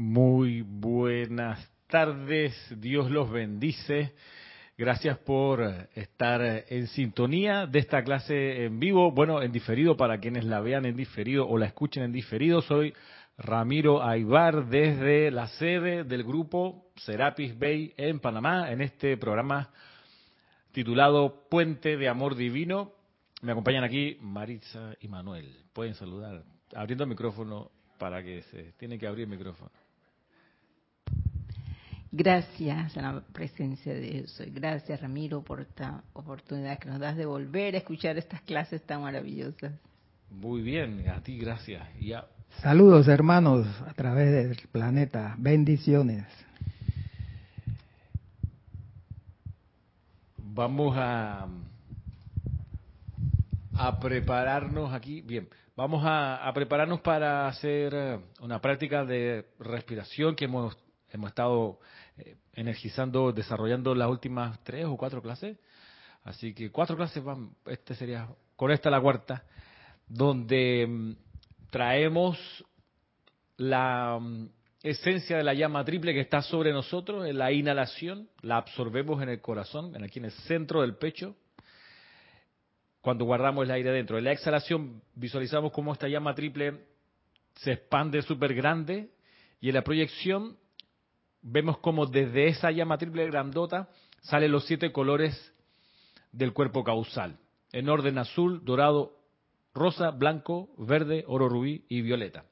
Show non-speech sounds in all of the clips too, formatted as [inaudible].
Muy buenas tardes, Dios los bendice. Gracias por estar en sintonía de esta clase en vivo, bueno, en diferido para quienes la vean en diferido o la escuchen en diferido. Soy Ramiro Aybar desde la sede del grupo Serapis Bay en Panamá, en este programa titulado Puente de Amor Divino. Me acompañan aquí Maritza y Manuel. Pueden saludar, abriendo el micrófono para que se tiene que abrir el micrófono. Gracias a la presencia de Dios. Gracias, Ramiro, por esta oportunidad que nos das de volver a escuchar estas clases tan maravillosas. Muy bien, a ti gracias. Ya. Saludos, hermanos, a través del planeta. Bendiciones. Vamos a, a prepararnos aquí. Bien, vamos a, a prepararnos para hacer eh, una práctica de respiración que hemos hemos estado energizando, desarrollando las últimas tres o cuatro clases. Así que cuatro clases van, este sería, con esta la cuarta, donde mm, traemos la mm, esencia de la llama triple que está sobre nosotros, en la inhalación, la absorbemos en el corazón, aquí en el centro del pecho, cuando guardamos el aire dentro. En la exhalación visualizamos cómo esta llama triple se expande súper grande y en la proyección vemos como desde esa llama triple grandota salen los siete colores del cuerpo causal, en orden azul, dorado, rosa, blanco, verde, oro rubí y violeta.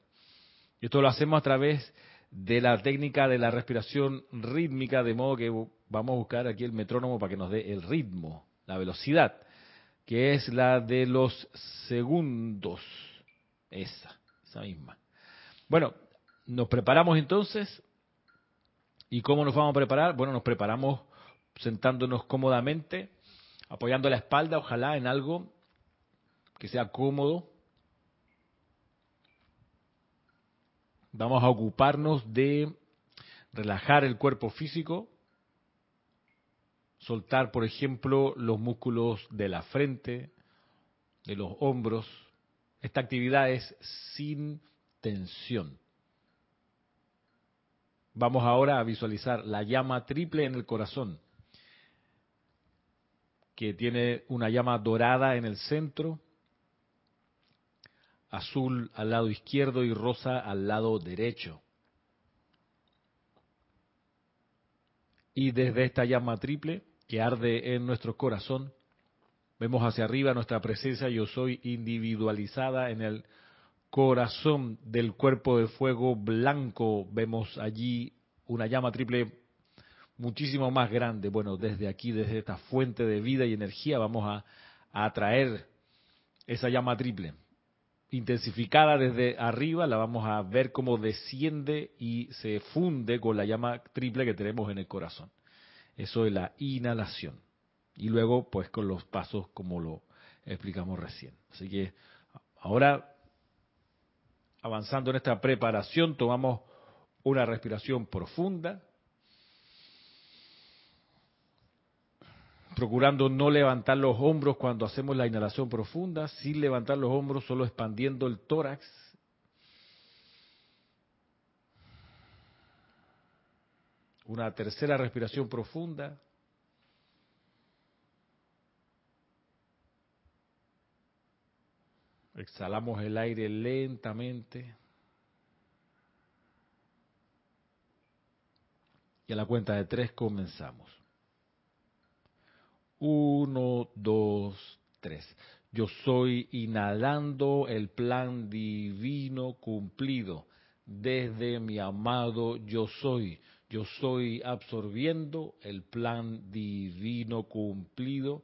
Esto lo hacemos a través de la técnica de la respiración rítmica, de modo que vamos a buscar aquí el metrónomo para que nos dé el ritmo, la velocidad, que es la de los segundos. Esa, esa misma. Bueno, nos preparamos entonces ¿Y cómo nos vamos a preparar? Bueno, nos preparamos sentándonos cómodamente, apoyando la espalda, ojalá en algo que sea cómodo. Vamos a ocuparnos de relajar el cuerpo físico, soltar, por ejemplo, los músculos de la frente, de los hombros. Esta actividad es sin tensión. Vamos ahora a visualizar la llama triple en el corazón, que tiene una llama dorada en el centro, azul al lado izquierdo y rosa al lado derecho. Y desde esta llama triple que arde en nuestro corazón, vemos hacia arriba nuestra presencia yo soy individualizada en el corazón del cuerpo de fuego blanco vemos allí una llama triple muchísimo más grande. Bueno, desde aquí, desde esta fuente de vida y energía, vamos a, atraer esa llama triple. Intensificada desde arriba, la vamos a ver cómo desciende y se funde con la llama triple que tenemos en el corazón. Eso es la inhalación. Y luego, pues con los pasos como lo explicamos recién. Así que ahora avanzando en esta preparación, tomamos una respiración profunda, procurando no levantar los hombros cuando hacemos la inhalación profunda, sin levantar los hombros, solo expandiendo el tórax. Una tercera respiración profunda. Exhalamos el aire lentamente. Y a la cuenta de tres comenzamos. Uno, dos, tres. Yo soy inhalando el plan divino cumplido desde mi amado yo soy. Yo soy absorbiendo el plan divino cumplido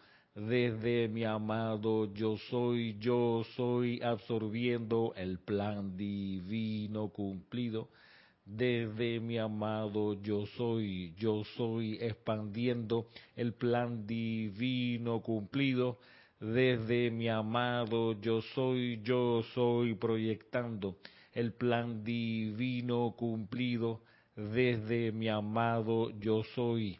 desde mi amado yo soy, yo soy absorbiendo el plan divino cumplido. Desde mi amado yo soy, yo soy expandiendo el plan divino cumplido, desde mi amado yo soy, yo soy proyectando el plan divino cumplido, desde mi amado yo soy,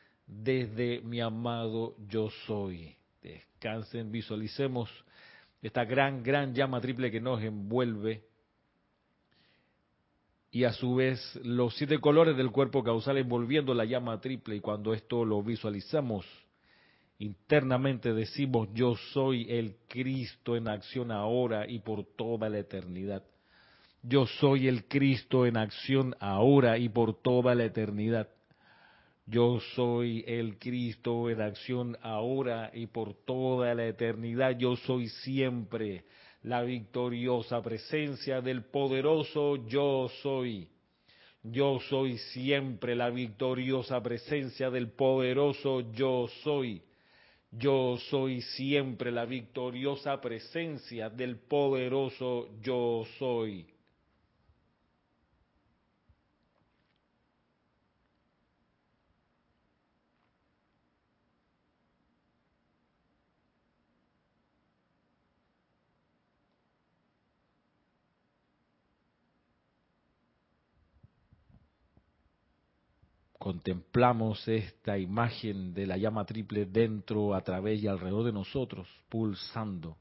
Desde mi amado yo soy. Descansen, visualicemos esta gran, gran llama triple que nos envuelve y a su vez los siete colores del cuerpo causal envolviendo la llama triple y cuando esto lo visualizamos internamente decimos yo soy el Cristo en acción ahora y por toda la eternidad. Yo soy el Cristo en acción ahora y por toda la eternidad. Yo soy el Cristo en acción ahora y por toda la eternidad. Yo soy siempre la victoriosa presencia del poderoso yo soy. Yo soy siempre la victoriosa presencia del poderoso yo soy. Yo soy siempre la victoriosa presencia del poderoso yo soy. Contemplamos esta imagen de la llama triple dentro, a través y alrededor de nosotros, pulsando.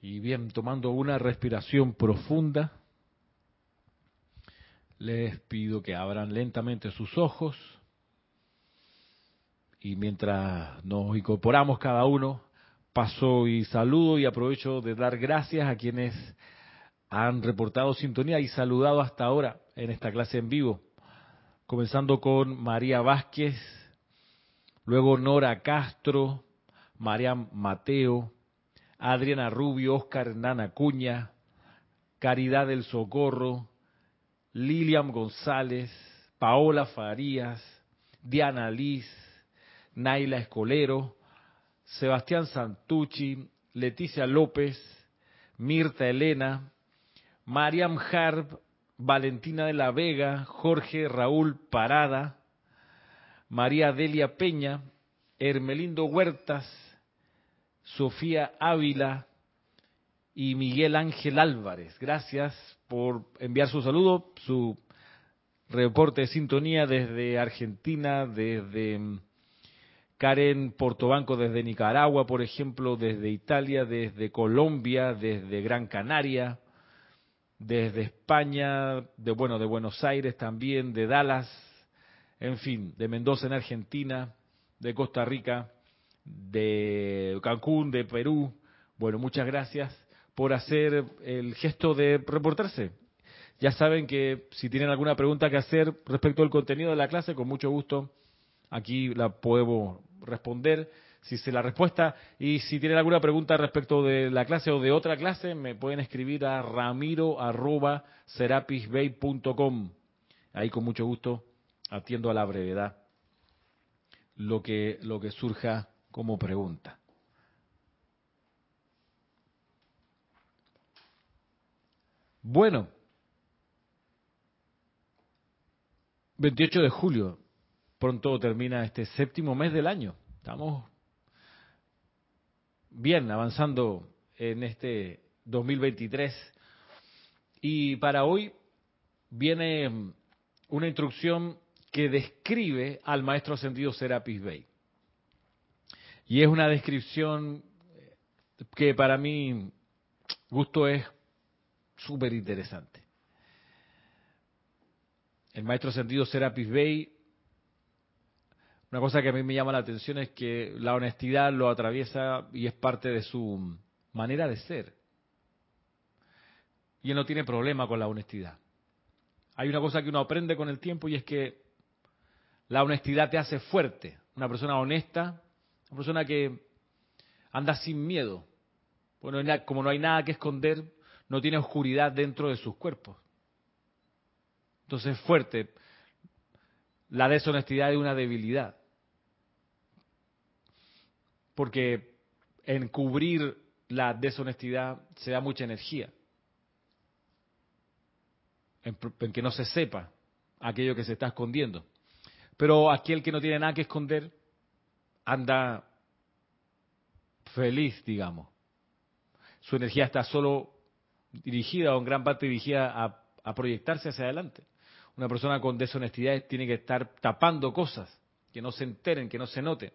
Y bien, tomando una respiración profunda, les pido que abran lentamente sus ojos y mientras nos incorporamos cada uno, paso y saludo y aprovecho de dar gracias a quienes han reportado sintonía y saludado hasta ahora en esta clase en vivo, comenzando con María Vázquez, luego Nora Castro, María Mateo, Adriana Rubio, Oscar Hernán Acuña, Caridad del Socorro, Lilian González, Paola Farías, Diana Liz, Naila Escolero, Sebastián Santucci, Leticia López, Mirta Elena, Mariam Harb, Valentina de la Vega, Jorge Raúl Parada, María Delia Peña, Hermelindo Huertas, Sofía Ávila y Miguel Ángel Álvarez. Gracias por enviar su saludo, su reporte de sintonía desde Argentina, desde mm, Karen Portobanco desde Nicaragua, por ejemplo, desde Italia, desde Colombia, desde Gran Canaria, desde España, de bueno, de Buenos Aires también, de Dallas, en fin, de Mendoza en Argentina, de Costa Rica, de Cancún, de Perú. Bueno, muchas gracias por hacer el gesto de reportarse. Ya saben que si tienen alguna pregunta que hacer respecto al contenido de la clase, con mucho gusto aquí la puedo responder. Si sé la respuesta y si tienen alguna pregunta respecto de la clase o de otra clase, me pueden escribir a ramiro@serapisbay.com. Ahí con mucho gusto atiendo a la brevedad lo que lo que surja como pregunta. Bueno, 28 de julio, pronto termina este séptimo mes del año. Estamos bien avanzando en este 2023. Y para hoy viene una instrucción que describe al maestro ascendido Serapis Bey. Y es una descripción que para mí gusto es súper interesante. el maestro sentido Serapis Bey, una cosa que a mí me llama la atención es que la honestidad lo atraviesa y es parte de su manera de ser. Y él no tiene problema con la honestidad. Hay una cosa que uno aprende con el tiempo y es que la honestidad te hace fuerte. Una persona honesta, una persona que anda sin miedo. Bueno, como no hay nada que esconder, no tiene oscuridad dentro de sus cuerpos. Entonces es fuerte. La deshonestidad es una debilidad. Porque en cubrir la deshonestidad se da mucha energía. En, en, que no se sepa aquello que se está escondiendo. Pero aquel que no tiene nada que esconder anda feliz, digamos. Su energía está solo dirigida o en gran parte dirigida a, proyectarse hacia adelante. Una persona con deshonestidad tiene que estar tapando cosas, que no se enteren, que no se noten.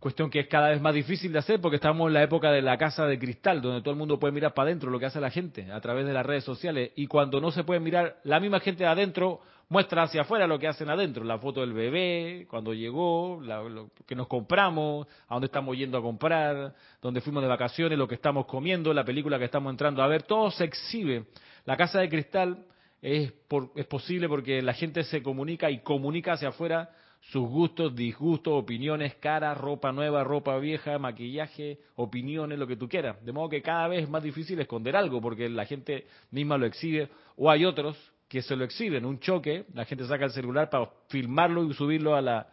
Cuestión que es cada vez más difícil de hacer porque estamos en la época de la casa de cristal, donde todo el mundo puede mirar para adentro lo que hace la gente a través de las redes sociales. Y cuando no se puede mirar, la misma gente de adentro muestra hacia afuera lo que hacen adentro. La foto del bebé, cuando llegó, lo que nos compramos, a dónde estamos yendo a comprar, dónde fuimos de vacaciones, lo que estamos comiendo, la película que estamos entrando a ver. Todo se exhibe. La casa de cristal es, por, es posible porque la gente se comunica y comunica hacia afuera sus gustos, disgustos, opiniones, cara, ropa nueva, ropa vieja, maquillaje, opiniones, lo que tú quieras. De modo que cada vez es más difícil esconder algo porque la gente misma lo exhibe o hay otros que se lo exhiben. Un choque, la gente saca el celular para filmarlo y subirlo a la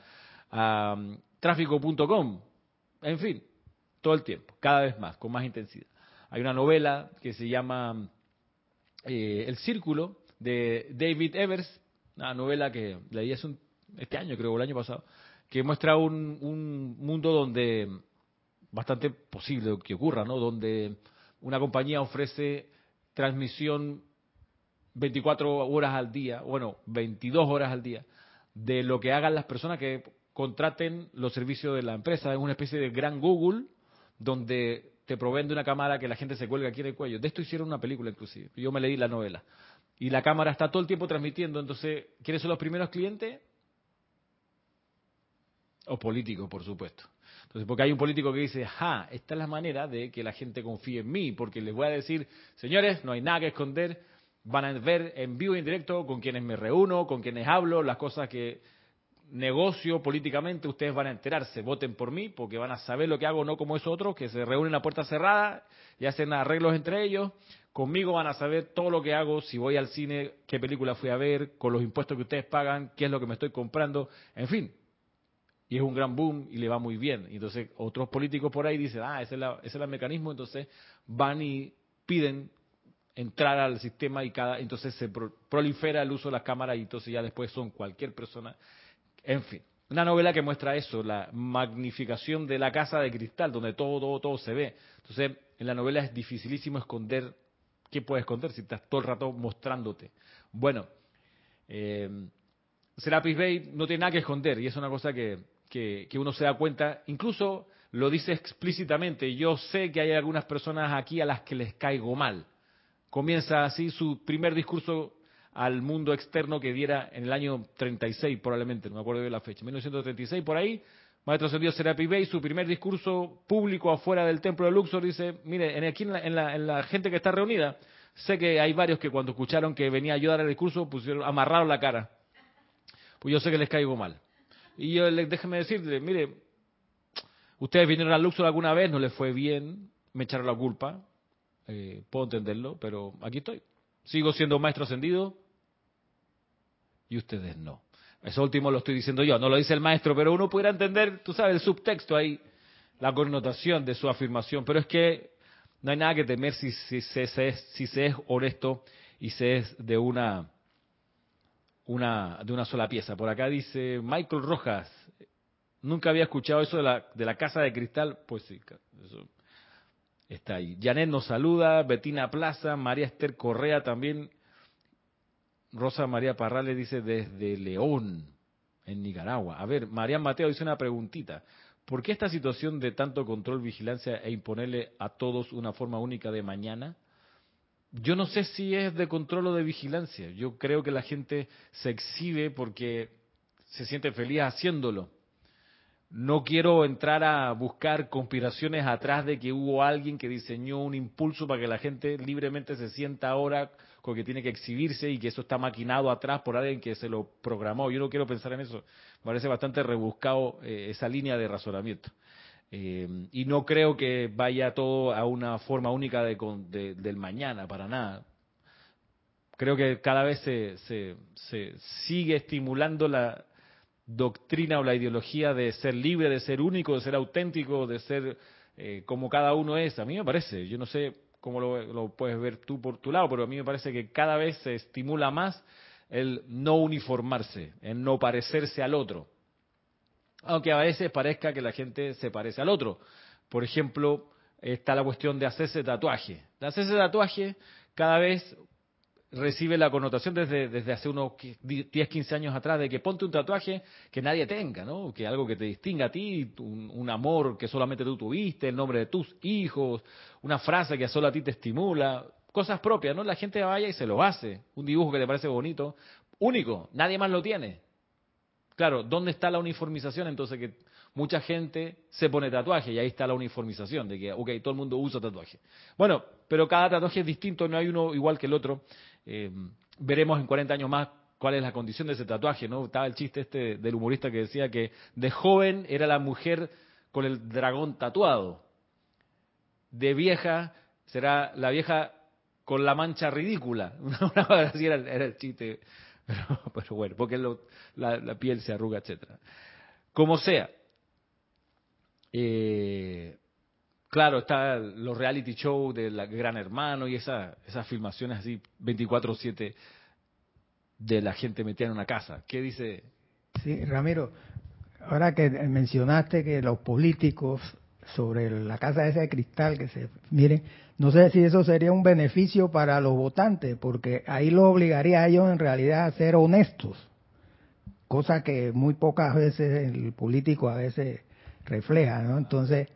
a um, tráfico.com. En fin, todo el tiempo, cada vez más, con más intensidad. Hay una novela que se llama eh, El Círculo de David Evers, una novela que leí hace un este año creo, o el año pasado, que muestra un, un mundo donde, bastante posible que ocurra, ¿no? Donde una compañía ofrece transmisión 24 horas al día, bueno, 22 horas al día, de lo que hagan las personas que contraten los servicios de la empresa. Es una especie de gran Google donde te proveen de una cámara que la gente se cuelga aquí en el cuello. De esto hicieron una película inclusive. Yo me leí la novela. Y la cámara está todo el tiempo transmitiendo. Entonces, ¿quiénes son los primeros clientes? O político, por supuesto. Entonces, porque hay un político que dice, ja, esta es la manera de que la gente confíe en mí, porque les voy a decir, señores, no hay nada que esconder, van a ver en vivo y en directo con quienes me reúno, con quienes hablo, las cosas que negocio políticamente, ustedes van a enterarse, voten por mí, porque van a saber lo que hago, no como esos otros, que se reúnen a puerta cerrada y hacen arreglos entre ellos. Conmigo van a saber todo lo que hago, si voy al cine, qué película fui a ver, con los impuestos que ustedes pagan, qué es lo que me estoy comprando, en fin, y es un gran boom y le va muy bien. Y entonces otros políticos por ahí dicen, ah, ese es, ese es el mecanismo, entonces van y piden entrar al sistema y cada entonces se prolifera el uso de las cámaras y entonces ya después son cualquier persona. En fin, una novela que muestra eso, la magnificación de la casa de cristal, donde todo, todo, todo se ve. Entonces, en la novela es dificilísimo esconder, ¿qué puedes esconder si estás todo el rato mostrándote? Bueno, eh, Serapis Bay no tiene nada que esconder y es una cosa que, que, uno se da cuenta, incluso lo dice explícitamente, yo sé que hay algunas personas aquí a las que les caigo mal. Comienza así su primer discurso al mundo externo que diera en el año 36 probablemente, no me acuerdo de la fecha, 1936 por ahí, Maestro Ascendido Serapi Bey, su primer discurso público afuera del templo de Luxor dice, mire, aquí en la, en, la, en la, gente que está reunida, sé que hay varios que cuando escucharon que venía a dar el discurso, pusieron, amarraron la cara. Pues yo sé que les caigo mal. Y yo les déjeme decirle, mire, ustedes vinieron al Luxor alguna vez, no les fue bien, me echaron la culpa, eh, puedo entenderlo, pero aquí estoy. Sigo siendo maestro ascendido y ustedes no. Eso último lo estoy diciendo yo, no lo dice el maestro, pero uno pudiera entender, tú sabes, el subtexto ahí, la connotación de su afirmación. Pero es que no hay nada que temer si, se, si se es honesto y se es de una una, de una sola pieza. Por acá dice Michael Rojas, nunca había escuchado eso de la, de la casa de cristal, pues sí, eso está ahí. Janet nos saluda, Betina Plaza, María Esther Correa también, Rosa María Parrales dice desde León, en Nicaragua. A ver, María Mateo dice una preguntita. ¿Por qué esta situación de tanto control, vigilancia e imponerle a todos una forma única de mañana? Yo no sé si es de control o de vigilancia. Yo creo que la gente se exhibe porque se siente feliz haciéndolo. No quiero entrar a buscar conspiraciones atrás de que hubo alguien que diseñó un impulso para que la gente libremente se sienta ahora con que tiene que exhibirse y que eso está maquinado atrás por alguien que se lo programó. Yo no quiero pensar en eso. Me parece bastante rebuscado eh, esa línea de razonamiento. Eh, y no creo que vaya todo a una forma única de, del mañana, para nada. Creo que cada vez se, se sigue estimulando la, doctrina o la ideología de ser libre, de ser único, de ser auténtico, de ser eh, como cada uno es. A mí me parece, yo no sé cómo lo, puedes ver tú por tu lado, pero a mí me parece que cada vez se estimula más el no uniformarse, el no parecerse al otro. Aunque a veces parezca que la gente se parece al otro. Por ejemplo, está la cuestión de hacerse tatuaje. Hacerse tatuaje cada vez recibe la connotación desde, hace unos 10, 15 años atrás de que ponte un tatuaje que nadie tenga, ¿no? Que algo que te distinga a ti, un, amor que solamente tú tuviste, el nombre de tus hijos, una frase que solo a ti te estimula, cosas propias, ¿no? La gente vaya y se lo hace, un dibujo que te parece bonito, único, nadie más lo tiene. Claro, ¿dónde está la uniformización entonces que mucha gente se pone tatuaje y ahí está la uniformización de que, ok, todo el mundo usa tatuaje. Bueno, pero cada tatuaje es distinto, no hay uno igual que el otro. Eh, veremos en 40 años más cuál es la condición de ese tatuaje, ¿no? Estaba el chiste este del humorista que decía que de joven era la mujer con el dragón tatuado. De vieja será la vieja con la mancha ridícula. [laughs] Era, era, el chiste. [laughs] Pero, bueno, porque la, piel se arruga, etcétera. Como sea. Eh, Claro, está los reality shows de la Gran Hermano y esa, esas filmaciones así 24/7 de la gente metida en una casa. ¿Qué dice? Sí, Ramiro, ahora que mencionaste que los políticos sobre la casa esa de cristal, que se miren, no sé si eso sería un beneficio para los votantes, porque ahí lo obligaría a ellos en realidad a ser honestos, cosa que muy pocas veces el político a veces refleja, ¿no? Entonces,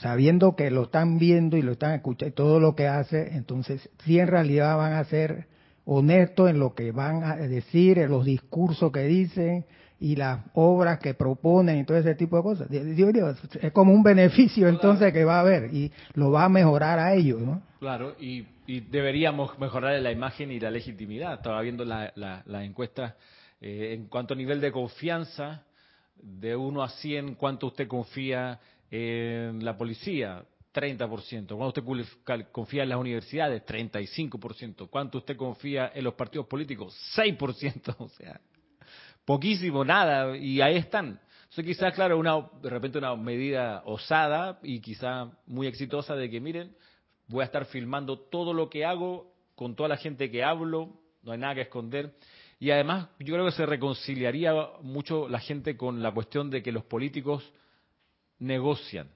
sabiendo que lo están viendo y lo están escuchando todo lo que hace, entonces sí en realidad van a ser honestos en lo que van a decir, en los discursos que dicen y las obras que proponen y todo ese tipo de cosas. es como un beneficio entonces que va a haber y lo va a mejorar a ellos, ¿no? Claro, y, deberíamos mejorar la imagen y la legitimidad. Estaba viendo las la, encuestas eh, en cuanto a nivel de confianza, de 1 a 100, cuánto usted confía en la policía, 30%. ¿Cuánto usted confía en las universidades? 35%. ¿Cuánto usted confía en los partidos políticos? 6%. [laughs] O sea, poquísimo, nada. Y ahí están. Entonces quizás, claro, una, de repente una medida osada y quizá muy exitosa de que, miren, voy a estar filmando todo lo que hago con toda la gente que hablo, no hay nada que esconder. Y además yo creo que se reconciliaría mucho la gente con la cuestión de que los políticos negocian.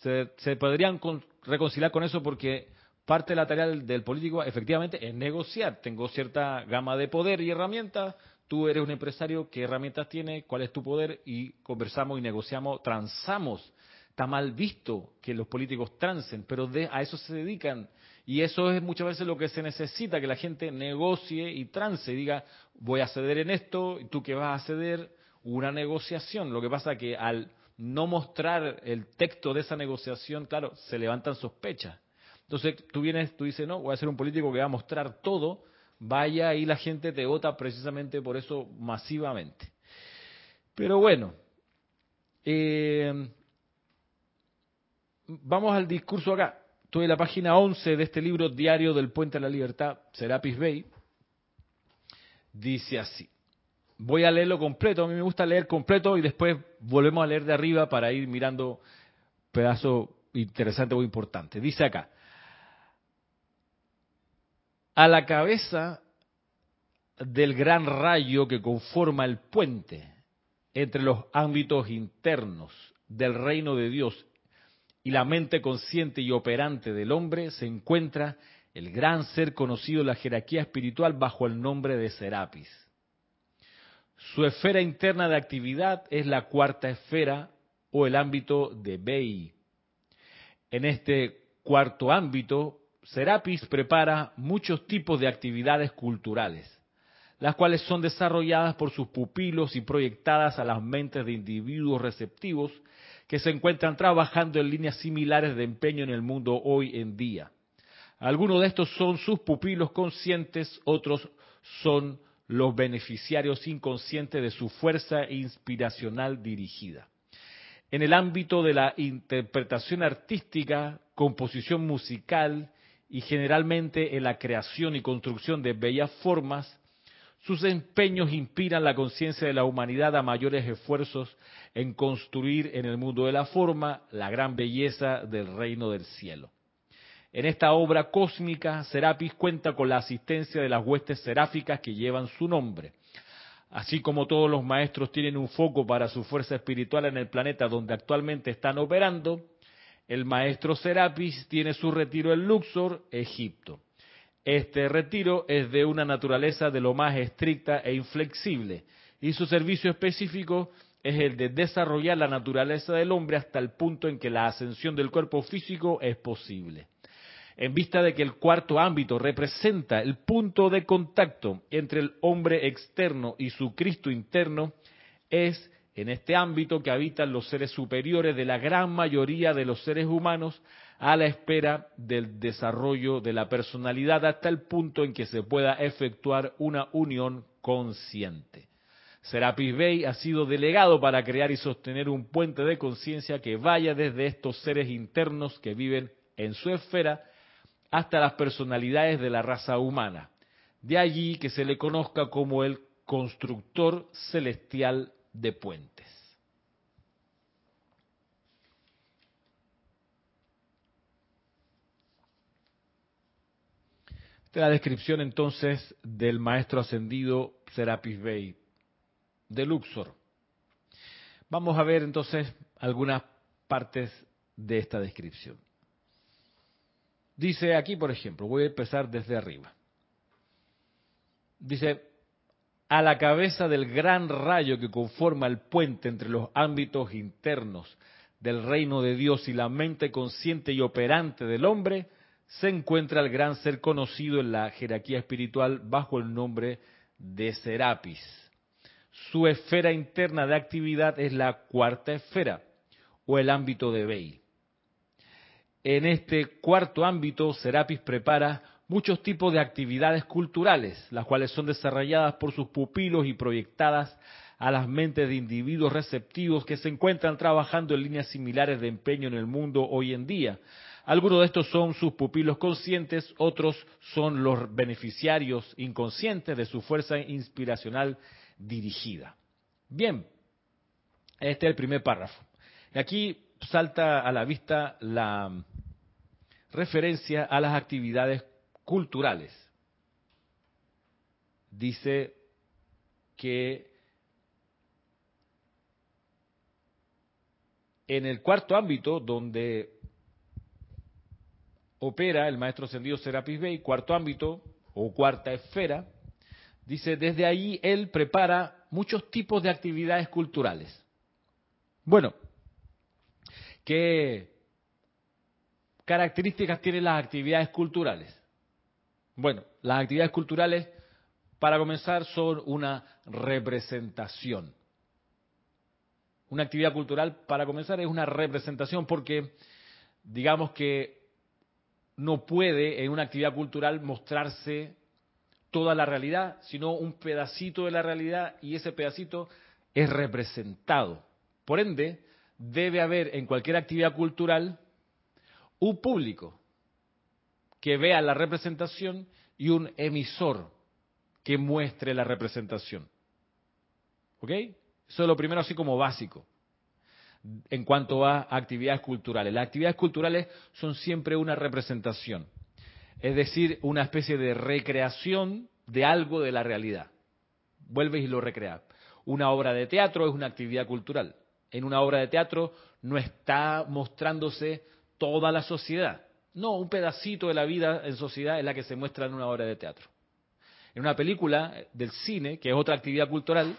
Se, podrían reconciliar con eso porque parte de la tarea del, político efectivamente es negociar. Tengo cierta gama de poder y herramientas, tú eres un empresario, ¿qué herramientas tienes? ¿Cuál es tu poder? Y conversamos y negociamos, transamos. Está mal visto que los políticos transen, pero a eso se dedican. Y eso es muchas veces lo que se necesita, que la gente negocie y trance, diga, voy a ceder en esto, y tú que vas a ceder, una negociación. Lo que pasa que al no mostrar el texto de esa negociación, claro, se levantan sospechas. Entonces tú vienes, tú dices, no, voy a ser un político que va a mostrar todo, vaya y la gente te vota precisamente por eso masivamente. Pero bueno, eh, vamos al discurso acá. Estoy en la página 11 de este libro Diario del Puente a la Libertad, Serapis Bay. Dice así voy a leerlo completo, a mí me gusta leer completo y después volvemos a leer de arriba para ir mirando pedazo interesante o importante. Dice acá, a la cabeza del gran rayo que conforma el puente entre los ámbitos internos del reino de Dios y la mente consciente y operante del hombre se encuentra el gran ser conocido en la jerarquía espiritual bajo el nombre de Serapis. Su esfera interna de actividad es la cuarta esfera o el ámbito de Bei. En este cuarto ámbito Serapis prepara muchos tipos de actividades culturales, las cuales son desarrolladas por sus pupilos y proyectadas a las mentes de individuos receptivos que se encuentran trabajando en líneas similares de empeño en el mundo hoy en día. Algunos de estos son sus pupilos conscientes, otros son los beneficiarios inconscientes de su fuerza inspiracional dirigida. En el ámbito de la interpretación artística, composición musical y generalmente en la creación y construcción de bellas formas, sus empeños inspiran la conciencia de la humanidad a mayores esfuerzos en construir en el mundo de la forma la gran belleza del reino del cielo. En esta obra cósmica, Serapis cuenta con la asistencia de las huestes seráficas que llevan su nombre. Así como todos los maestros tienen un foco para su fuerza espiritual en el planeta donde actualmente están operando, el maestro Serapis tiene su retiro en Luxor, Egipto. Este retiro es de una naturaleza de lo más estricta e inflexible, y su servicio específico es el de desarrollar la naturaleza del hombre hasta el punto en que la ascensión del cuerpo físico es posible. En vista de que el cuarto ámbito representa el punto de contacto entre el hombre externo y su Cristo interno, es en este ámbito que habitan los seres superiores de la gran mayoría de los seres humanos a la espera del desarrollo de la personalidad hasta el punto en que se pueda efectuar una unión consciente. Serapis Bey ha sido delegado para crear y sostener un puente de conciencia que vaya desde estos seres internos que viven en su esfera hasta las personalidades de la raza humana. De allí que se le conozca como el constructor celestial de puentes. Esta es la descripción entonces del maestro ascendido Serapis Bey de Luxor. Vamos a ver entonces algunas partes de esta descripción. Dice aquí, por ejemplo, voy a empezar desde arriba. Dice, a la cabeza del gran rayo que conforma el puente entre los ámbitos internos del reino de Dios y la mente consciente y operante del hombre, se encuentra el gran ser conocido en la jerarquía espiritual bajo el nombre de Serapis. Su esfera interna de actividad es la cuarta esfera o el ámbito de Bey. En este cuarto ámbito, Serapis prepara muchos tipos de actividades culturales, las cuales son desarrolladas por sus pupilos y proyectadas a las mentes de individuos receptivos que se encuentran trabajando en líneas similares de empeño en el mundo hoy en día. Algunos de estos son sus pupilos conscientes, otros son los beneficiarios inconscientes de su fuerza inspiracional dirigida. Bien, este es el primer párrafo. Aquí salta a la vista la referencia a las actividades culturales. Dice que en el cuarto ámbito donde opera el maestro ascendido Serapis Bey, cuarto ámbito o cuarta esfera, dice, desde ahí él prepara muchos tipos de actividades culturales. Bueno, ¿qué características tienen las actividades culturales? Bueno, las actividades culturales, para comenzar, son una representación. Una actividad cultural, para comenzar, es una representación porque, digamos que no puede en una actividad cultural mostrarse toda la realidad, sino un pedacito de la realidad y ese pedacito es representado. Por ende, debe haber en cualquier actividad cultural un público que vea la representación y un emisor que muestre la representación. ¿Ok? Eso es lo primero así como básico en cuanto a actividades culturales. Las actividades culturales son siempre una representación, es decir, una especie de recreación de algo de la realidad. Vuelves y lo recreas. Una obra de teatro es una actividad cultural. En una obra de teatro no está mostrándose toda la sociedad, no, un pedacito de la vida en sociedad es la que se muestra en una obra de teatro. En una película del cine, que es otra actividad cultural,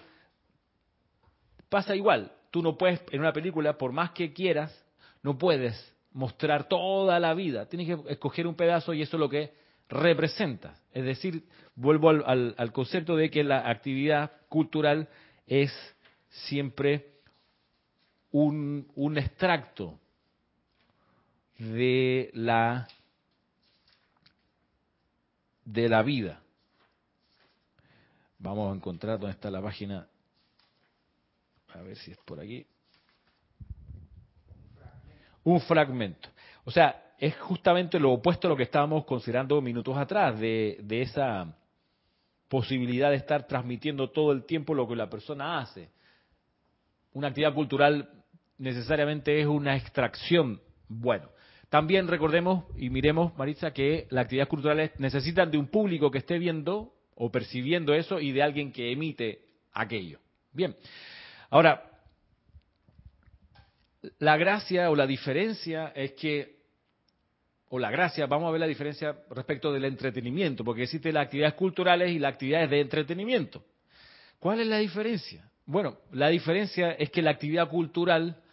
pasa igual. Tú no puedes, en una película, por más que quieras, no puedes mostrar toda la vida, tienes que escoger un pedazo y eso es lo que representa. Es decir, vuelvo al, al concepto de que la actividad cultural es siempre un, un extracto de la de la vida. Vamos a encontrar dónde está la página. A ver si es por aquí. Un fragmento. O sea, es justamente lo opuesto a lo que estábamos considerando minutos atrás, de, de esa posibilidad de estar transmitiendo todo el tiempo lo que la persona hace. Una actividad cultural necesariamente es una extracción. Bueno, también recordemos y miremos, Maritza, que las actividades culturales necesitan de un público que esté viendo o percibiendo eso y de alguien que emite aquello. Bien, ahora, la gracia o la diferencia es que, o la gracia, vamos a ver la diferencia respecto del entretenimiento, porque existen las actividades culturales y las actividades de entretenimiento. ¿Cuál es la diferencia? Bueno, la diferencia es que la actividad cultural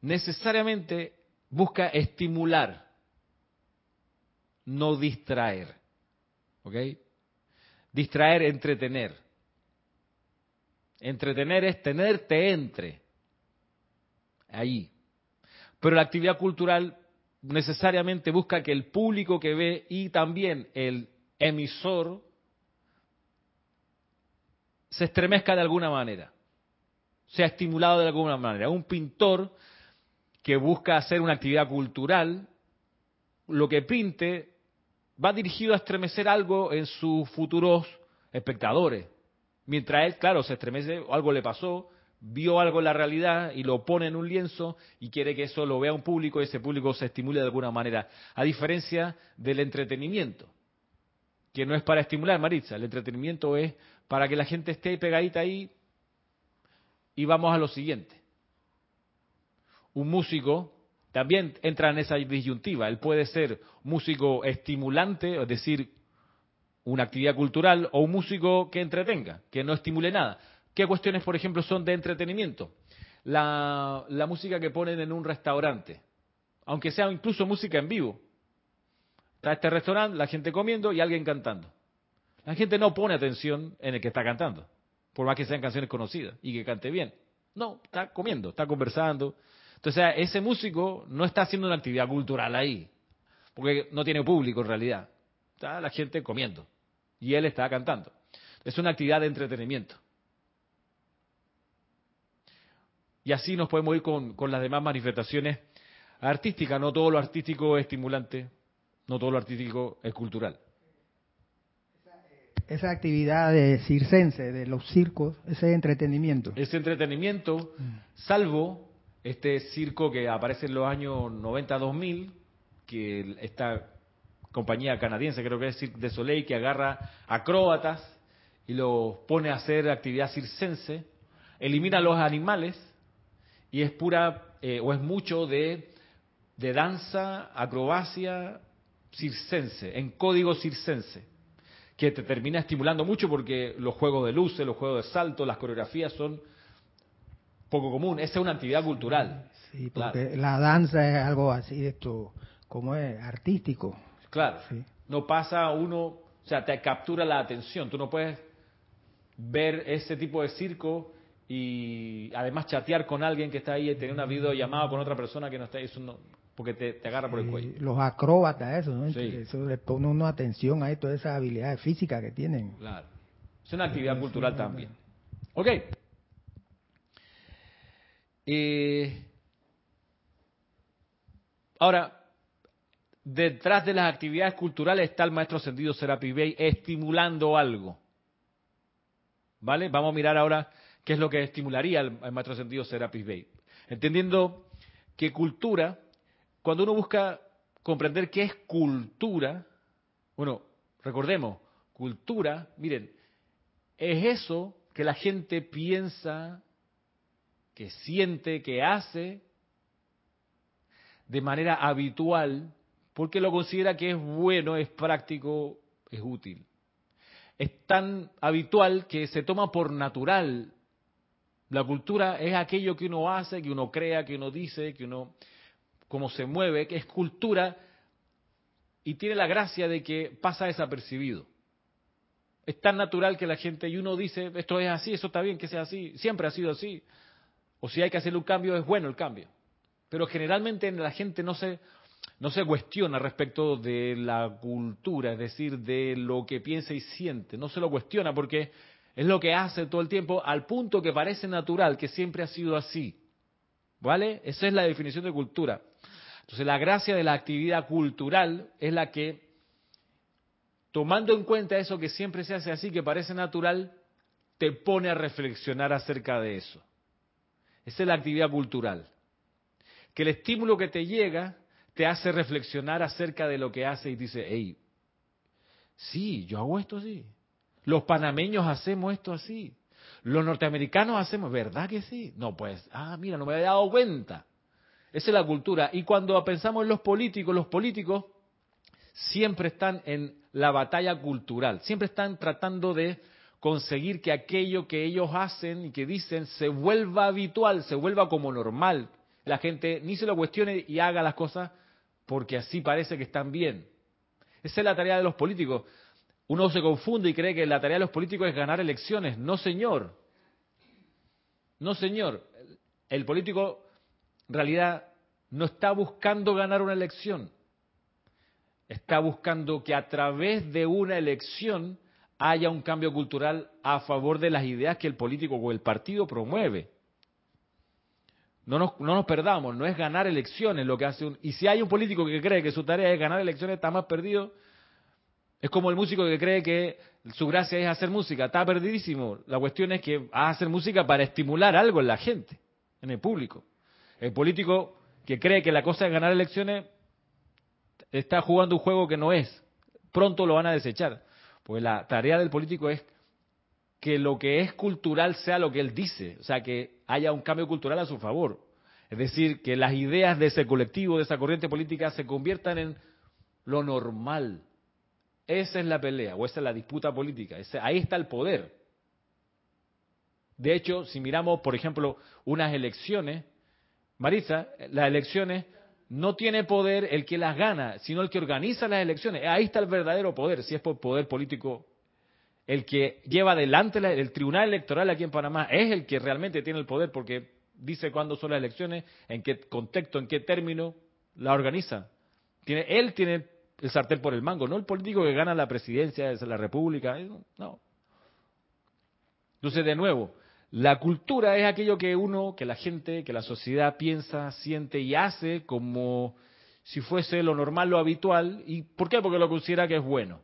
necesariamente busca estimular, no distraer. ¿Ok? Distraer, entretener. Entretener es tenerte entre. Ahí. Pero la actividad cultural necesariamente busca que el público que ve y también el emisor se estremezca de alguna manera, sea estimulado de alguna manera. Un pintor que busca hacer una actividad cultural, lo que pinte va dirigido a estremecer algo en sus futuros espectadores. Mientras él, claro, se estremece, algo le pasó, vio algo en la realidad y lo pone en un lienzo y quiere que eso lo vea un público y ese público se estimule de alguna manera. A diferencia del entretenimiento, que no es para estimular, Maritza, el entretenimiento es para que la gente esté pegadita ahí y vamos a lo siguiente un músico también entra en esa disyuntiva. Él puede ser músico estimulante, es decir, una actividad cultural, o un músico que entretenga, que no estimule nada. ¿Qué cuestiones, por ejemplo, son de entretenimiento? La, la música que ponen en un restaurante, aunque sea incluso música en vivo. Está este restaurante, la gente comiendo y alguien cantando. La gente no pone atención en el que está cantando, por más que sean canciones conocidas y que cante bien. No, está comiendo, está conversando, entonces, ese músico no está haciendo una actividad cultural ahí, porque no tiene público en realidad. Está la gente comiendo y él está cantando. Es una actividad de entretenimiento. Y así nos podemos ir con, con las demás manifestaciones artísticas. No todo lo artístico es estimulante, no todo lo artístico es cultural. Esa actividad de circense, de los circos, ese entretenimiento. Ese entretenimiento, salvo este circo que aparece en los años 90-2000, que esta compañía canadiense, creo que es Cirque de Soleil, que agarra acróbatas y los pone a hacer actividad circense, elimina los animales y es pura eh, o es mucho de, de danza, acrobacia circense, en código circense, que te termina estimulando mucho porque los juegos de luces, los juegos de salto, las coreografías son poco común. Esa es una actividad cultural. Sí, porque la danza es algo así, esto, como es artístico. Claro. No pasa uno, o sea, te captura la atención. Tú no puedes ver ese tipo de circo y además chatear con alguien que está ahí y tener una videollamada con otra persona que no está ahí, eso no, porque te, agarra por el cuello. Los acróbatas, eso, ¿no? Eso le pone una atención a todas esas habilidades físicas que tienen. Claro. Es una actividad cultural también. Ok. Eh, ahora, detrás de las actividades culturales está el maestro sentido Serapis Bey estimulando algo. ¿Vale? Vamos a mirar ahora qué es lo que estimularía el, maestro sentido Serapis Bey. Entendiendo que cultura, cuando uno busca comprender qué es cultura, bueno, recordemos, cultura, miren, es eso que la gente piensa, que siente, que hace de manera habitual, porque lo considera que es bueno, es práctico, es útil. Es tan habitual que se toma por natural. La cultura es aquello que uno hace, que uno crea, que uno dice, que uno cómo se mueve, que es cultura y tiene la gracia de que pasa desapercibido. Es tan natural que la gente, y uno dice, esto es así, eso está bien que sea así, siempre ha sido así. O si hay que hacer un cambio, es bueno el cambio. Pero generalmente la gente no se, no se cuestiona respecto de la cultura, es decir, de lo que piensa y siente. No se lo cuestiona porque es lo que hace todo el tiempo al punto que parece natural, que siempre ha sido así. ¿Vale? Esa es la definición de cultura. Entonces la gracia de la actividad cultural es la que, tomando en cuenta eso que siempre se hace así, que parece natural, te pone a reflexionar acerca de eso. Esa es la actividad cultural. Que el estímulo que te llega te hace reflexionar acerca de lo que hace y dice, hey, sí, yo hago esto así. Los panameños hacemos esto así. Los norteamericanos hacemos, ¿verdad que sí? No, pues, ah, mira, no me había dado cuenta. Esa es la cultura. Y cuando pensamos en los políticos, los políticos siempre están en la batalla cultural, siempre están tratando de conseguir que aquello que ellos hacen y que dicen se vuelva habitual, se vuelva como normal. La gente ni se lo cuestione y haga las cosas porque así parece que están bien. Esa es la tarea de los políticos. Uno se confunde y cree que la tarea de los políticos es ganar elecciones. No, señor. No, señor. El político en realidad no está buscando ganar una elección, está buscando que a través de una elección haya un cambio cultural a favor de las ideas que el político o el partido promueve. No nos, no nos perdamos, no es ganar elecciones lo que hace un... Y si hay un político que cree que su tarea es ganar elecciones, está más perdido. Es como el músico que cree que su gracia es hacer música, está perdidísimo. La cuestión es que va a hacer música para estimular algo en la gente, en el público. El político que cree que la cosa es ganar elecciones está jugando un juego que no es. Pronto lo van a desechar. Pues la tarea del político es que lo que es cultural sea lo que él dice, o sea, que haya un cambio cultural a su favor. Es decir, que las ideas de ese colectivo, de esa corriente política, se conviertan en lo normal. Esa es la pelea, o esa es la disputa política. ahí está el poder. De hecho, si miramos, por ejemplo, unas elecciones, Marisa, las elecciones no tiene poder el que las gana, sino el que organiza las elecciones. Ahí está el verdadero poder, si es por poder político. El que lleva adelante el Tribunal Electoral aquí en Panamá es el que realmente tiene el poder porque dice cuándo son las elecciones, en qué contexto, en qué término la organiza. Tiene, él tiene el sartén por el mango, no el político que gana la presidencia de la República. No. Entonces, de nuevo, la cultura es aquello que uno, que la gente, que la sociedad piensa, siente y hace como si fuese lo normal, lo habitual. ¿Y por qué? Porque lo considera que es bueno.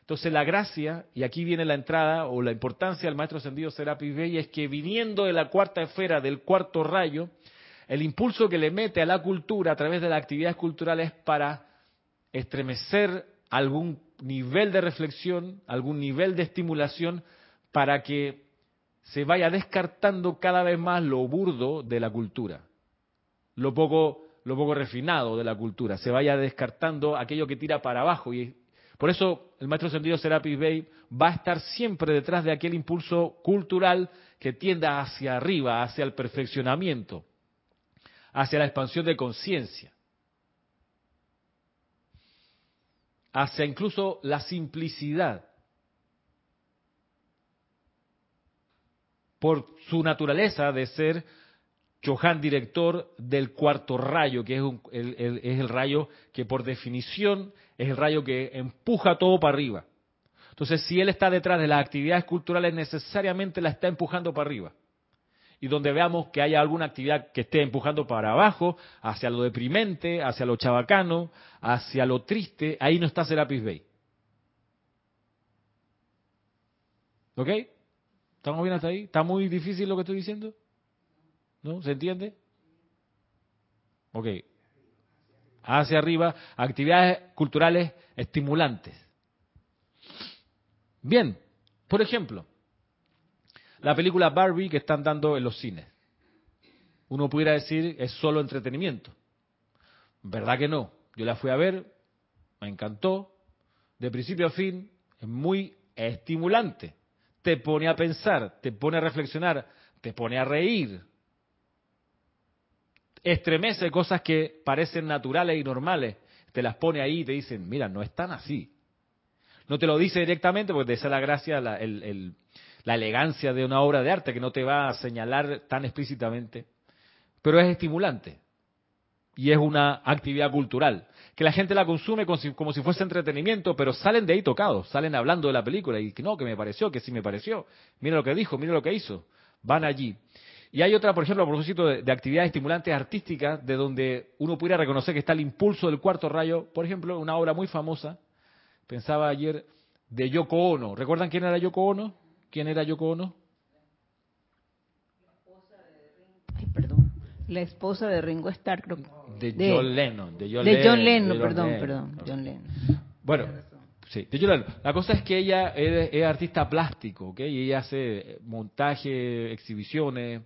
Entonces la gracia, y aquí viene la entrada o la importancia del maestro ascendido Serapis Bey, es que viniendo de la cuarta esfera, del cuarto rayo, el impulso que le mete a la cultura a través de las actividades culturales es para estremecer algún nivel de reflexión, algún nivel de estimulación, para que se vaya descartando cada vez más lo burdo de la cultura, lo poco, lo poco refinado de la cultura, se vaya descartando aquello que tira para abajo. Y por eso el maestro sentido Serapis Bey va a estar siempre detrás de aquel impulso cultural que tienda hacia arriba, hacia el perfeccionamiento, hacia la expansión de conciencia, hacia incluso la simplicidad por su naturaleza de ser Chohan director del cuarto rayo, que es, el, es el rayo que por definición es el rayo que empuja todo para arriba. Entonces, si él está detrás de las actividades culturales, necesariamente la está empujando para arriba. Y donde veamos que haya alguna actividad que esté empujando para abajo, hacia lo deprimente, hacia lo chabacano, hacia lo triste, ahí no está Serapis Bay. ¿Ok? ¿Estamos bien hasta ahí? ¿Está muy difícil lo que estoy diciendo? ¿No? ¿Se entiende? Ok. Hacia arriba, actividades culturales estimulantes. Bien, por ejemplo, la película Barbie que están dando en los cines. Uno pudiera decir es solo entretenimiento. ¿Verdad que no? Yo la fui a ver, me encantó, de principio a fin, es muy estimulante te pone a pensar, te pone a reflexionar, te pone a reír. estremece cosas que parecen naturales y normales, te las pone ahí y te dicen, mira, no es tan así. No te lo dice directamente porque te da la gracia, la, la elegancia de una obra de arte que no te va a señalar tan explícitamente, pero es estimulante y es una actividad cultural que la gente la consume como si, fuese entretenimiento, pero salen de ahí tocados, salen hablando de la película y que no, que me pareció, que sí me pareció, mira lo que dijo, mira lo que hizo, van allí. Y hay otra, por ejemplo, a propósito de, actividades estimulantes artísticas, de donde uno pudiera reconocer que está el impulso del cuarto rayo. Por ejemplo, una obra muy famosa, pensaba ayer, de Yoko Ono. ¿Recuerdan quién era Yoko Ono? ¿Quién era Yoko Ono? Ay, perdón. La esposa de Ringo Starr, creo. De, de John Lennon. De John, de John Lennon, perdón, perdón. John Lennon. Bueno, Sí, La cosa es que ella es, artista plástico, ¿ok? Y ella hace montaje, exhibiciones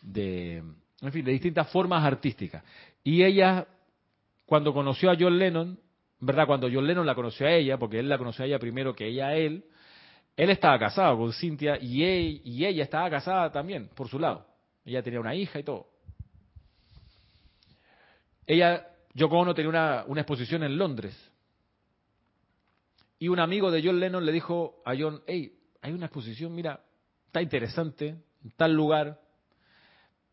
de, en fin, de distintas formas artísticas. Y ella, cuando conoció a John Lennon, ¿verdad? Cuando John Lennon la conoció a ella, porque él la conoció a ella primero que ella a él, él estaba casado con Cynthia y, y ella estaba casada también, por su lado. Ella tenía una hija y todo. Ella, Yoko Ono tenía una, una exposición en Londres y un amigo de John Lennon le dijo a John, hey, hay una exposición, mira, está interesante, en tal lugar,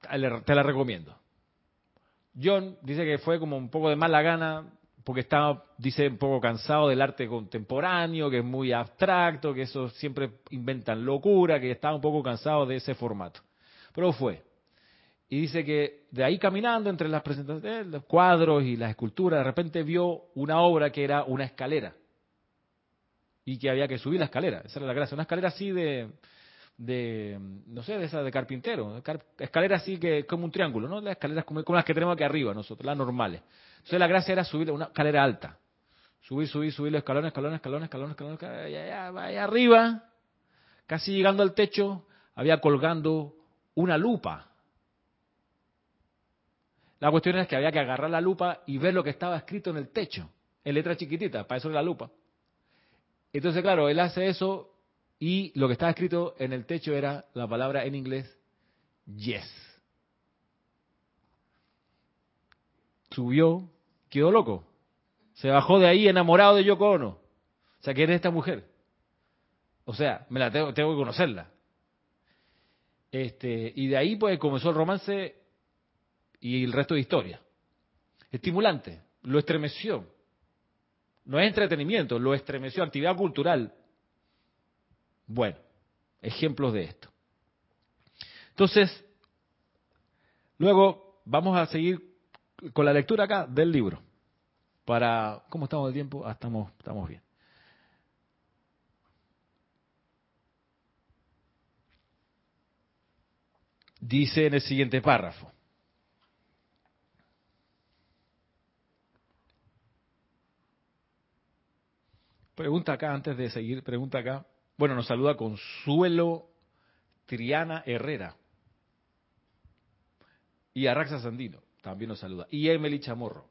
te la recomiendo. John dice que fue como un poco de mala gana, porque estaba, dice, un poco cansado del arte contemporáneo, que es muy abstracto, que eso siempre inventan locura, que estaba un poco cansado de ese formato. Pero fue. Y dice que de ahí caminando entre las presentaciones, los cuadros y las esculturas, de repente vio una obra que era una escalera y que había que subir la escalera. Esa era la gracia. Una escalera así de, no sé, de esa de carpintero. Escalera así que como un triángulo, ¿no? Las escaleras como, las que tenemos aquí arriba nosotros, las normales. Entonces la gracia era subir una escalera alta. Subir, subir, subir los escalones, escalones, escalones, escalones, escalones, allá, allá arriba, casi llegando al techo, había colgando una lupa. La cuestión es que había que agarrar la lupa y ver lo que estaba escrito en el techo, en letra chiquitita, para eso es la lupa. Entonces, claro, él hace eso y lo que estaba escrito en el techo era la palabra en inglés, yes. Subió, quedó loco. Se bajó de ahí enamorado de Yoko Ono. O sea, ¿quién es esta mujer? O sea, me la tengo, tengo que conocerla. Este, y de ahí pues comenzó el romance y el resto de historia. Estimulante, lo estremeció. No es entretenimiento, lo estremeció, actividad cultural. Bueno, ejemplos de esto. Entonces, luego vamos a seguir con la lectura acá del libro. Para, ¿cómo estamos de tiempo? Ah, estamos, estamos bien. Dice en el siguiente párrafo. Pregunta acá, antes de seguir, pregunta acá. Bueno, nos saluda Consuelo Triana Herrera. Y Arraxa Sandino también nos saluda. Y Emily Chamorro.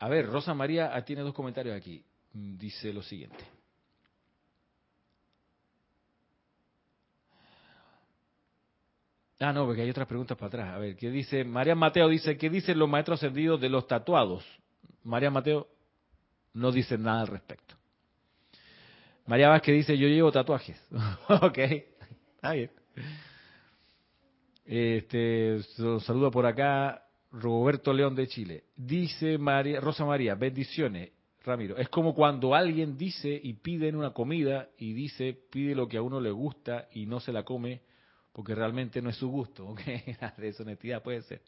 A ver, Rosa María ah, tiene dos comentarios aquí. Mm, dice lo siguiente. Ah, no, porque hay otras preguntas para atrás. A ver, ¿qué dice? María Mateo dice, ¿qué dicen los maestros ascendidos de los tatuados? María Mateo, no dicen nada al respecto. María Vázquez dice, yo llevo tatuajes. [laughs] ok, está bien. Este, saludo por acá Roberto León de Chile. Dice María, Rosa María, bendiciones, Ramiro. Es como cuando alguien dice y pide en una comida y dice, pide lo que a uno le gusta y no se la come porque realmente no es su gusto. [laughs] ¿ok? [laughs] La deshonestidad puede ser.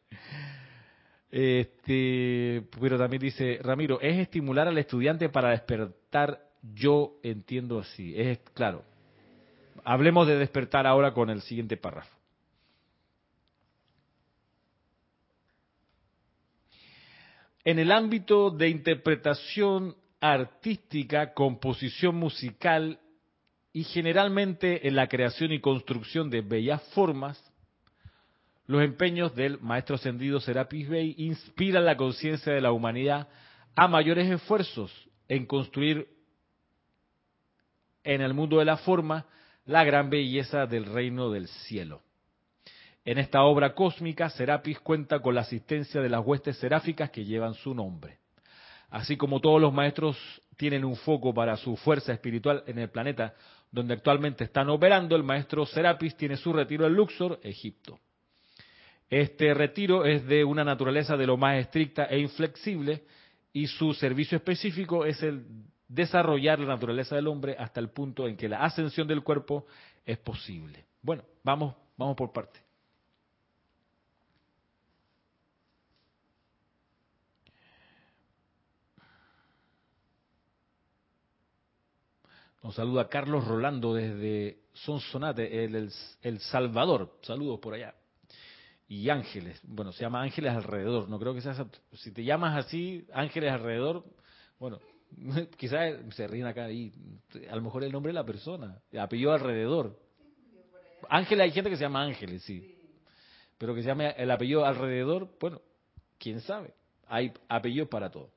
Este, pero también dice, Ramiro, es estimular al estudiante para despertar, yo entiendo así. Es claro. Hablemos de despertar ahora con el siguiente párrafo. En el ámbito de interpretación artística, composición musical y generalmente en la creación y construcción de bellas formas, los empeños del maestro ascendido Serapis Bey inspiran la conciencia de la humanidad a mayores esfuerzos en construir en el mundo de la forma la gran belleza del reino del cielo. En esta obra cósmica, Serapis cuenta con la asistencia de las huestes seráficas que llevan su nombre. Así como todos los maestros tienen un foco para su fuerza espiritual en el planeta donde actualmente están operando, el maestro Serapis tiene su retiro en Luxor, Egipto. Este retiro es de una naturaleza de lo más estricta e inflexible y su servicio específico es el desarrollar la naturaleza del hombre hasta el punto en que la ascensión del cuerpo es posible. Bueno, vamos, vamos por parte. Nos saluda Carlos Rolando desde Sonsonate, el, el, Salvador. Saludos por allá. Y Ángeles, bueno, se llama Ángeles alrededor. No creo que sea. Si te llamas así, Ángeles alrededor, bueno, [laughs] quizás se ríen acá y a lo mejor el nombre de la persona, apellido alrededor. Ángeles, hay gente que se llama Ángeles, sí. Pero que se llame el apellido alrededor, bueno, quién sabe. Hay apellidos para todo.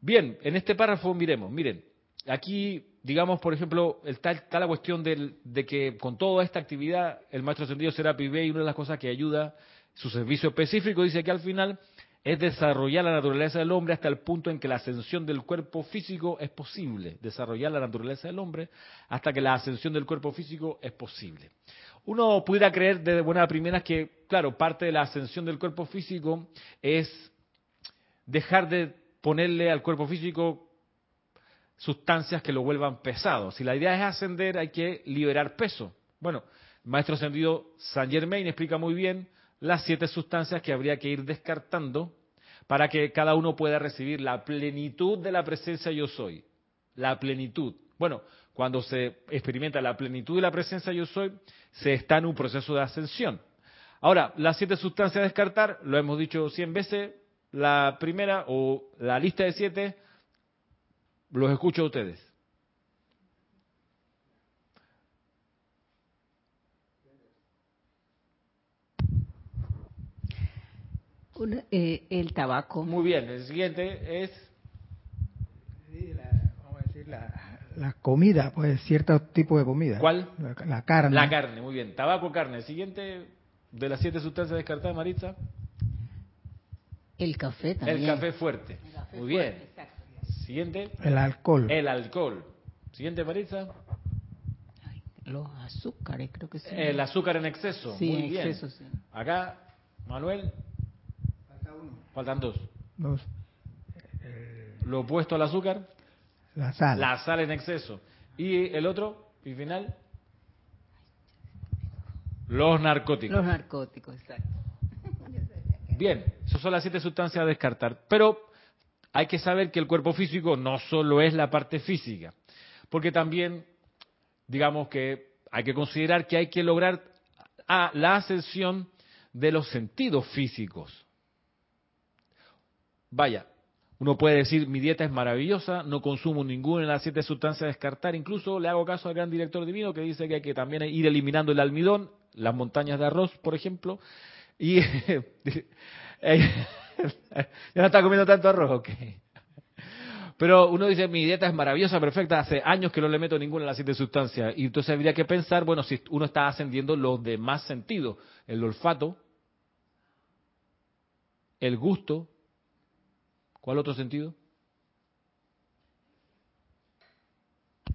Bien, en este párrafo miremos, miren, aquí digamos, por ejemplo, está, la cuestión de que con toda esta actividad el maestro ascendido será pibe y una de las cosas que ayuda su servicio específico dice que al final es desarrollar la naturaleza del hombre hasta el punto en que la ascensión del cuerpo físico es posible. Desarrollar la naturaleza del hombre hasta que la ascensión del cuerpo físico es posible. Uno pudiera creer de buena primera que, claro, parte de la ascensión del cuerpo físico es dejar de ponerle al cuerpo físico sustancias que lo vuelvan pesado. Si la idea es ascender, hay que liberar peso. Bueno, maestro ascendido Saint Germain explica muy bien las siete sustancias que habría que ir descartando para que cada uno pueda recibir la plenitud de la presencia yo soy. La plenitud. Bueno, cuando se experimenta la plenitud de la presencia yo soy, se está en un proceso de ascensión. Ahora, las siete sustancias a descartar, lo hemos dicho cien veces, la primera o la lista de siete los escucho a ustedes. Eh, el tabaco. Muy bien, el siguiente es... La, vamos a decir, la, comida, pues cierto tipo de comida. ¿Cuál? La, carne. La carne, muy bien. Tabaco, carne. El siguiente de las siete sustancias descartadas, Maritza. El café también. El café fuerte. muy bien. Siguiente. El alcohol. El alcohol. Siguiente, Marisa. los azúcares, creo que sí. El azúcar en exceso. Sí, Muy en bien. exceso, sí. Acá, Manuel. Falta uno. Faltan dos. Dos. Lo opuesto al azúcar. La sal. La sal en exceso. Y el otro, y final. Los narcóticos. Los narcóticos, exacto. Bien, esas son las siete sustancias a descartar. Pero hay que saber que el cuerpo físico no solo es la parte física, porque también, digamos que hay que considerar que hay que lograr la ascensión de los sentidos físicos. Vaya, uno puede decir, mi dieta es maravillosa, no consumo ninguna de las siete sustancias a descartar, incluso le hago caso al gran director divino que dice que hay que también ir eliminando el almidón, las montañas de arroz, por ejemplo, y [laughs] [laughs] ya no está comiendo tanto arroz, ok. Pero uno dice, mi dieta es maravillosa, perfecta, hace años que no le meto ninguna de las siete sustancias. Y entonces habría que pensar, bueno, si uno está ascendiendo los demás sentidos, el olfato, el gusto, ¿cuál otro sentido?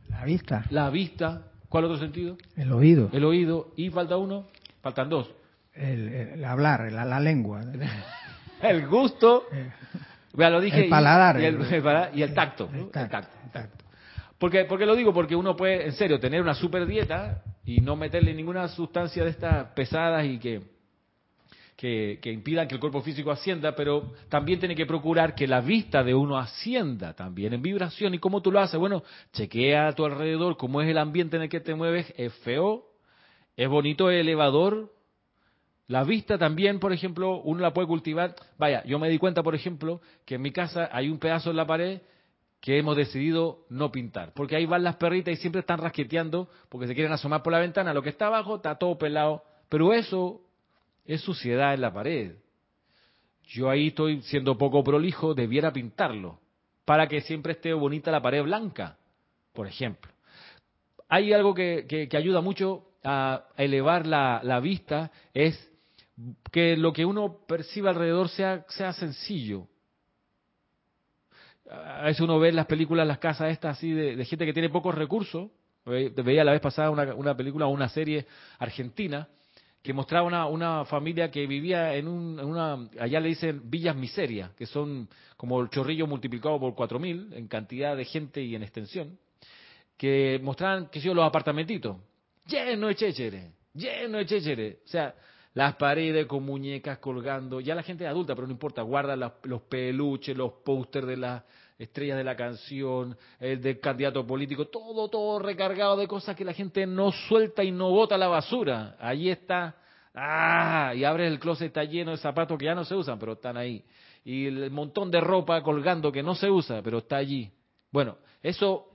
La vista. La vista, ¿cuál otro sentido? El oído. El oído, y falta uno, faltan dos. El, hablar, la lengua. [laughs] el gusto, [laughs] lo dije, el paladar, y, el, tacto, el tacto, Porque, porque lo digo, porque uno puede, en serio, tener una super dieta y no meterle ninguna sustancia de estas pesadas y que, que, que, impidan que el cuerpo físico ascienda, pero también tiene que procurar que la vista de uno ascienda también en vibración. ¿Y cómo tú lo haces? Bueno, chequea a tu alrededor cómo es el ambiente en el que te mueves, es feo, es bonito el elevador, la vista también, por ejemplo, uno la puede cultivar. Vaya, yo me di cuenta, por ejemplo, que en mi casa hay un pedazo en la pared que hemos decidido no pintar. Porque ahí van las perritas y siempre están rasqueteando porque se quieren asomar por la ventana. Lo que está abajo está todo pelado. Pero eso es suciedad en la pared. Yo ahí estoy siendo poco prolijo, debiera pintarlo. Para que siempre esté bonita la pared blanca, por ejemplo. Hay algo que, ayuda mucho a elevar la, la vista, es que lo que uno percibe alrededor sea, sea sencillo. A veces uno ve en las películas las casas estas así de, gente que tiene pocos recursos. Veía la vez pasada una, una película o una serie argentina que mostraba una, una familia que vivía en, un, una, allá le dicen villas miseria, que son como el chorrillo multiplicado por 4.000 en cantidad de gente y en extensión, que mostraban, que yo, los apartamentitos, lleno de chéchere, lleno de chéchere. O sea, las paredes con muñecas colgando, ya la gente es adulta, pero no importa, guarda los peluches, los pósters de las estrellas de la canción, el del candidato político, todo, todo recargado de cosas que la gente no suelta y no bota a la basura. Allí está, ah, y abres el closet, está lleno de zapatos que ya no se usan, pero están ahí. Y el montón de ropa colgando que no se usa, pero está allí. Bueno, eso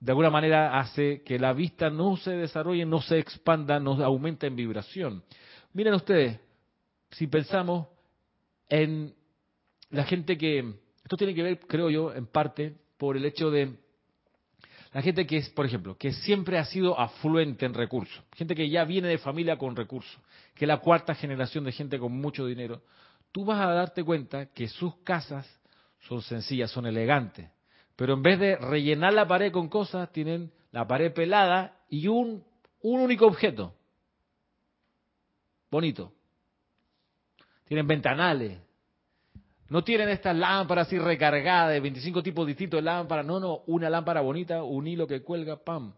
de alguna manera hace que la vista no se desarrolle, no se expanda, no aumente en vibración. Miren ustedes, si pensamos en la gente que, esto tiene que ver, creo yo, en parte por el hecho de la gente que es, por ejemplo, que siempre ha sido afluente en recursos, gente que ya viene de familia con recursos, que es la cuarta generación de gente con mucho dinero, tú vas a darte cuenta que sus casas son sencillas, son elegantes, pero en vez de rellenar la pared con cosas, tienen la pared pelada y un, un único objeto. Bonito. Tienen ventanales. No tienen estas lámparas así recargadas de 25 tipos distintos de lámparas. No, no, una lámpara bonita, un hilo que cuelga, pam.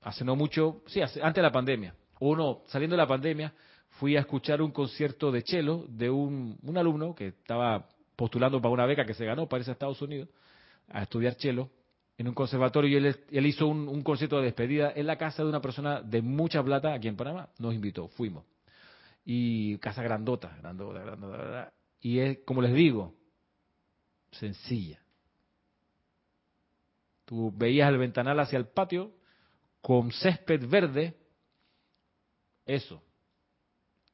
Hace no mucho, sí, antes de la pandemia. Uno, saliendo de la pandemia, fui a escuchar un concierto de cello de un, un alumno que estaba postulando para una beca que se ganó para irse a Estados Unidos a estudiar cello en un conservatorio y él, hizo un, concierto de despedida en la casa de una persona de mucha plata aquí en Panamá. Nos invitó, fuimos. Y casa grandota, grandota, grandota. Y es, como les digo, sencilla. Tú veías el ventanal hacia el patio con césped verde, eso,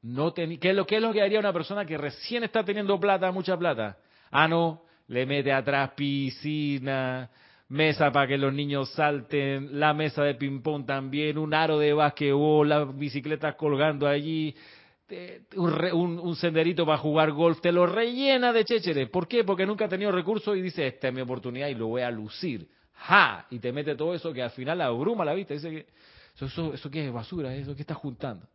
no ¿Qué, es lo, ¿Qué es lo que haría una persona que recién está teniendo plata, mucha plata? Ah, no, le mete atrás piscina, mesa para que los niños salten, la mesa de ping-pong también, un aro de basquetbol, las bicicletas colgando allí, un, un, senderito para jugar golf, te lo rellena de chéchere. ¿Por qué? Porque nunca ha tenido recursos y dice, esta es mi oportunidad y lo voy a lucir. ¡Ja! Y te mete todo eso que al final abruma la vista. Dice que, eso, eso, eso qué es basura, eso que estás juntando.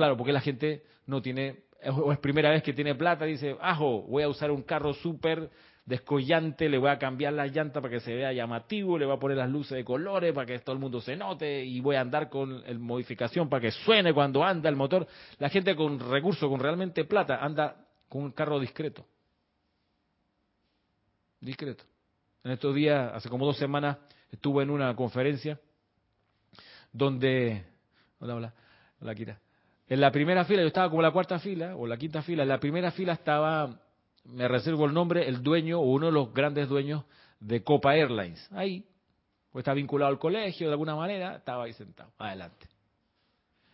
Claro, porque la gente no tiene, o es primera vez que tiene plata, dice, ajo, voy a usar un carro súper descollante, le voy a cambiar la llanta para que se vea llamativo, le voy a poner las luces de colores para que todo el mundo se note y voy a andar con el modificación para que suene cuando anda el motor. La gente con recursos, con realmente plata, anda con un carro discreto. Discreto. En estos días, hace como dos semanas, estuve en una conferencia donde... Hola, hola, hola, Kira en la primera fila, yo estaba como la cuarta fila o la quinta fila, en la primera fila estaba, me reservo el nombre, el dueño o uno de los grandes dueños de Copa Airlines. Ahí, pues está vinculado al colegio de alguna manera, estaba ahí sentado, adelante.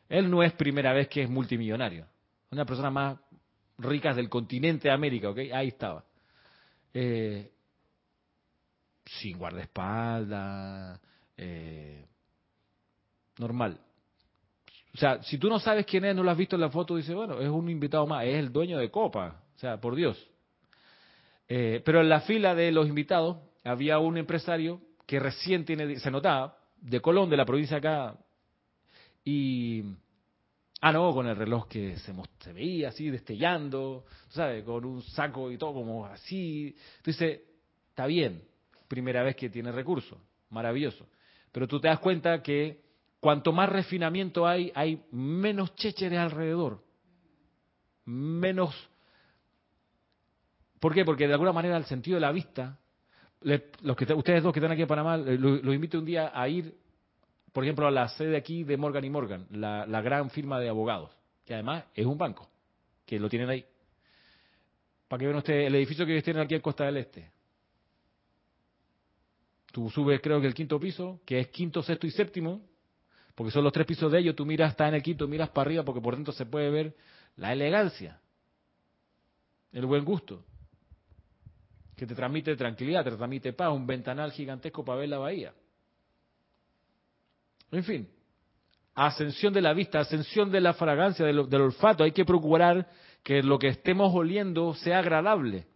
Él no es primera vez que es multimillonario, una persona más rica del continente de América, ¿ok? Ahí estaba. Eh, sin guardaespaldas, eh, normal. O sea, si tú no sabes quién es, no lo has visto en la foto, dice, bueno, es un invitado más, es el dueño de Copa. O sea, por Dios. Eh, pero en la fila de los invitados había un empresario que recién tiene, se notaba, de Colón, de la provincia acá, y... Ah, no, con el reloj que se, se veía así, destellando, ¿sabes? Con un saco y todo como así. Entonces, está bien, primera vez que tiene recursos, maravilloso. Pero tú te das cuenta que Cuanto más refinamiento hay, hay menos chécheres alrededor. Menos... ¿Por qué? Porque de alguna manera el sentido de la vista, los que ustedes dos que están aquí en Panamá, los, invito un día a ir, por ejemplo, a la sede aquí de Morgan y Morgan, la, la gran firma de abogados, que además es un banco, que lo tienen ahí. Para que vean ustedes el edificio que tienen aquí en Costa del Este. Tú subes creo que el quinto piso, que es quinto, sexto y séptimo, porque son los tres pisos de ellos, tú miras, está en el quinto, miras para arriba porque por dentro se puede ver la elegancia, el buen gusto, que te transmite tranquilidad, te transmite paz, un ventanal gigantesco para ver la bahía. En fin, ascensión de la vista, ascensión de la fragancia, del, olfato. Hay que procurar que lo que estemos oliendo sea agradable.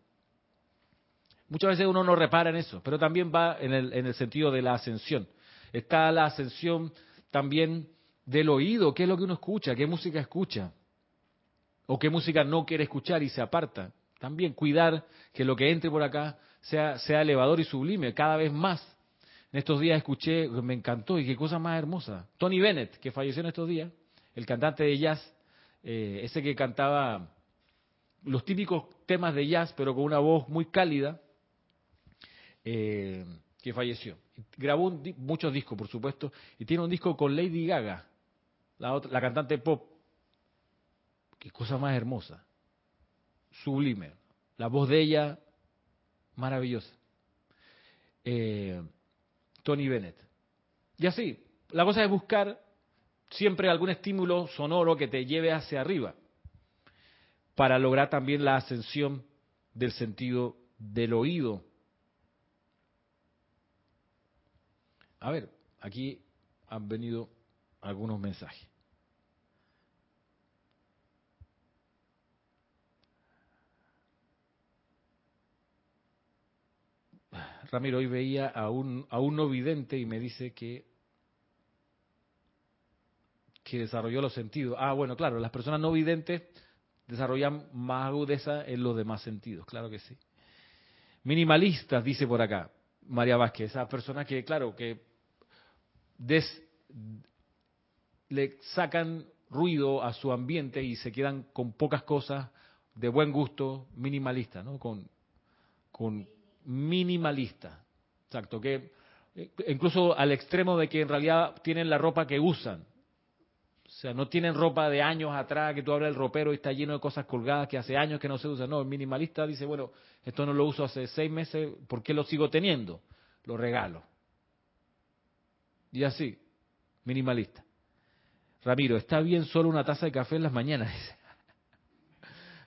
Muchas veces uno no repara en eso, pero también va en el sentido de la ascensión. Está la ascensión también del oído, qué es lo que uno escucha, qué música escucha, o qué música no quiere escuchar y se aparta. También cuidar que lo que entre por acá sea, sea elevador y sublime, cada vez más. En estos días escuché, me encantó y qué cosa más hermosa. Tony Bennett, que falleció en estos días, el cantante de jazz, eh, ese que cantaba los típicos temas de jazz, pero con una voz muy cálida, eh, que falleció. Grabó muchos discos, por supuesto, y tiene un disco con Lady Gaga, la, la cantante pop. Qué cosa más hermosa, sublime. La voz de ella, maravillosa. Eh, Tony Bennett. Y así, la cosa es buscar siempre algún estímulo sonoro que te lleve hacia arriba para lograr también la ascensión del sentido del oído. A ver, aquí han venido algunos mensajes. Ramiro, hoy veía a un, a un no vidente y me dice que, que desarrolló los sentidos. Ah, bueno, claro, las personas no videntes desarrollan más agudeza en los demás sentidos, claro que sí. Minimalistas, dice por acá María Vázquez, esas personas que, claro, que le sacan ruido a su ambiente y se quedan con pocas cosas de buen gusto, minimalista, ¿no? Con, con minimalista, exacto, que eh, incluso al extremo de que en realidad tienen la ropa que usan, o sea, no tienen ropa de años atrás que tú abres el ropero y está lleno de cosas colgadas que hace años que no se usan. No, el minimalista dice, bueno, esto no lo uso hace seis meses, ¿por qué lo sigo teniendo? Lo regalo. Y así, minimalista. Ramiro, está bien solo una taza de café en las mañanas. [laughs]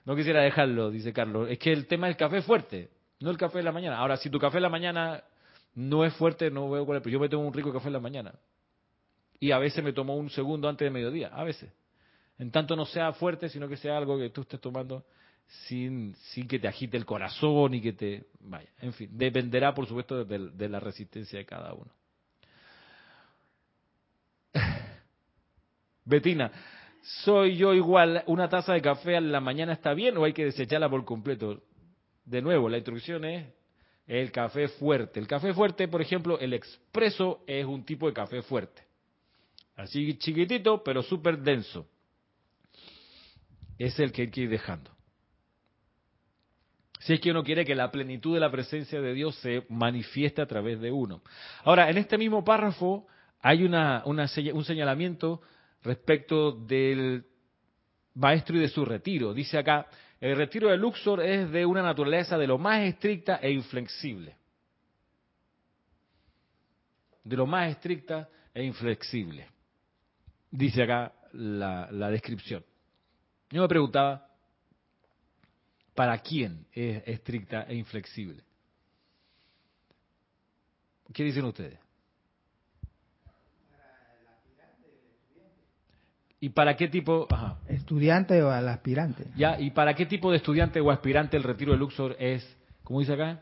No quisiera dejarlo, dice Carlos. Es que el tema del café es fuerte, no el café de la mañana. Ahora, si tu café en la mañana no es fuerte, no veo cuál es. Yo me tomo un rico café en la mañana y a veces me tomo un segundo antes de mediodía, a veces. En tanto no sea fuerte, sino que sea algo que tú estés tomando sin, sin que te agite el corazón y que te... Vaya, en fin, dependerá por supuesto de, de la resistencia de cada uno. Betina, ¿soy yo igual? ¿Una taza de café a la mañana está bien o hay que desecharla por completo? De nuevo, la instrucción es el café fuerte. El café fuerte, por ejemplo, el expreso es un tipo de café fuerte. Así chiquitito, pero súper denso. Es el que hay que ir dejando. Si es que uno quiere que la plenitud de la presencia de Dios se manifieste a través de uno. Ahora, en este mismo párrafo hay una, un señalamiento respecto del maestro y de su retiro. Dice acá, el retiro de Luxor es de una naturaleza de lo más estricta e inflexible. De lo más estricta e inflexible dice acá la, descripción. Yo me preguntaba, ¿para quién es estricta e inflexible? ¿Qué dicen ustedes? ¿Y para qué tipo? Estudiante o al aspirante. Ya, ¿y para qué tipo de estudiante o aspirante el retiro de Luxor es, como dice acá?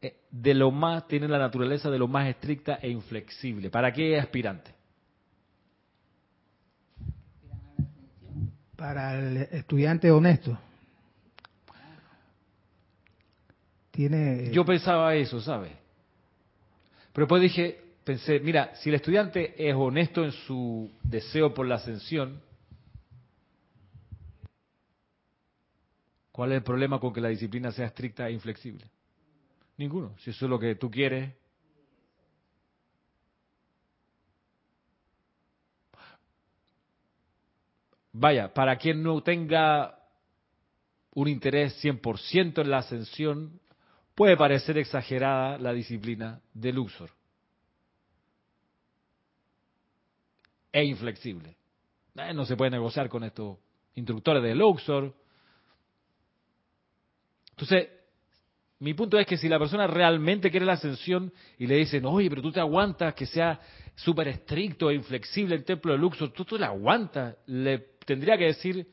Eh, de lo más, tiene la naturaleza de lo más estricta e inflexible. ¿Para qué aspirante? para el estudiante honesto. Tiene... Yo pensaba eso, ¿sabes? Pero después dije, pensé, mira, si el estudiante es honesto en su deseo por la ascensión, ¿cuál es el problema con que la disciplina sea estricta e inflexible? Ninguno. Si eso es lo que tú quieres, vaya, para quien no tenga un interés 100% en la ascensión, puede parecer exagerada la disciplina de Luxor. E inflexible. Eh, no se puede negociar con estos instructores de Luxor. Entonces, mi punto es que si la persona realmente quiere la ascensión y le dicen, oye, pero tú te aguantas que sea súper estricto e inflexible el templo de Luxor, tú, tú le aguantas, le tendría que decir,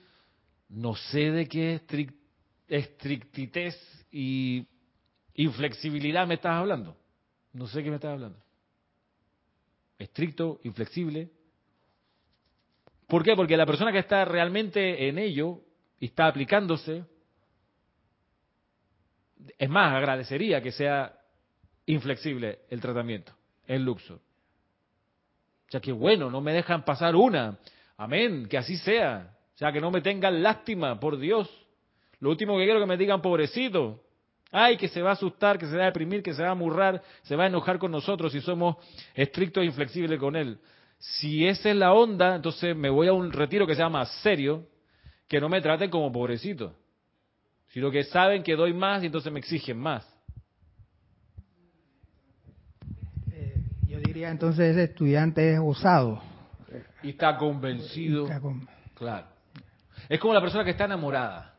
no sé de qué estrictitez y inflexibilidad me estás hablando. No sé qué me estás hablando. Estricto, inflexible. ¿Por qué? Porque la persona que está realmente en ello y está aplicándose, es más, agradecería que sea inflexible el tratamiento, el luxo. O sea, que bueno, no me dejan pasar una. Amén, que así sea. O sea, que no me tengan lástima, por Dios. Lo último que quiero es que me digan pobrecito. Ay, que se va a asustar, que se va a deprimir, que se va a amurrar, se va a enojar con nosotros si somos estrictos e inflexibles con él. Si esa es la onda, entonces me voy a un retiro que sea más serio, que no me traten como pobrecito, sino que saben que doy más y entonces me exigen más. Eh, yo diría entonces ese estudiante es osado. Y está convencido. Claro. Es como la persona que está enamorada.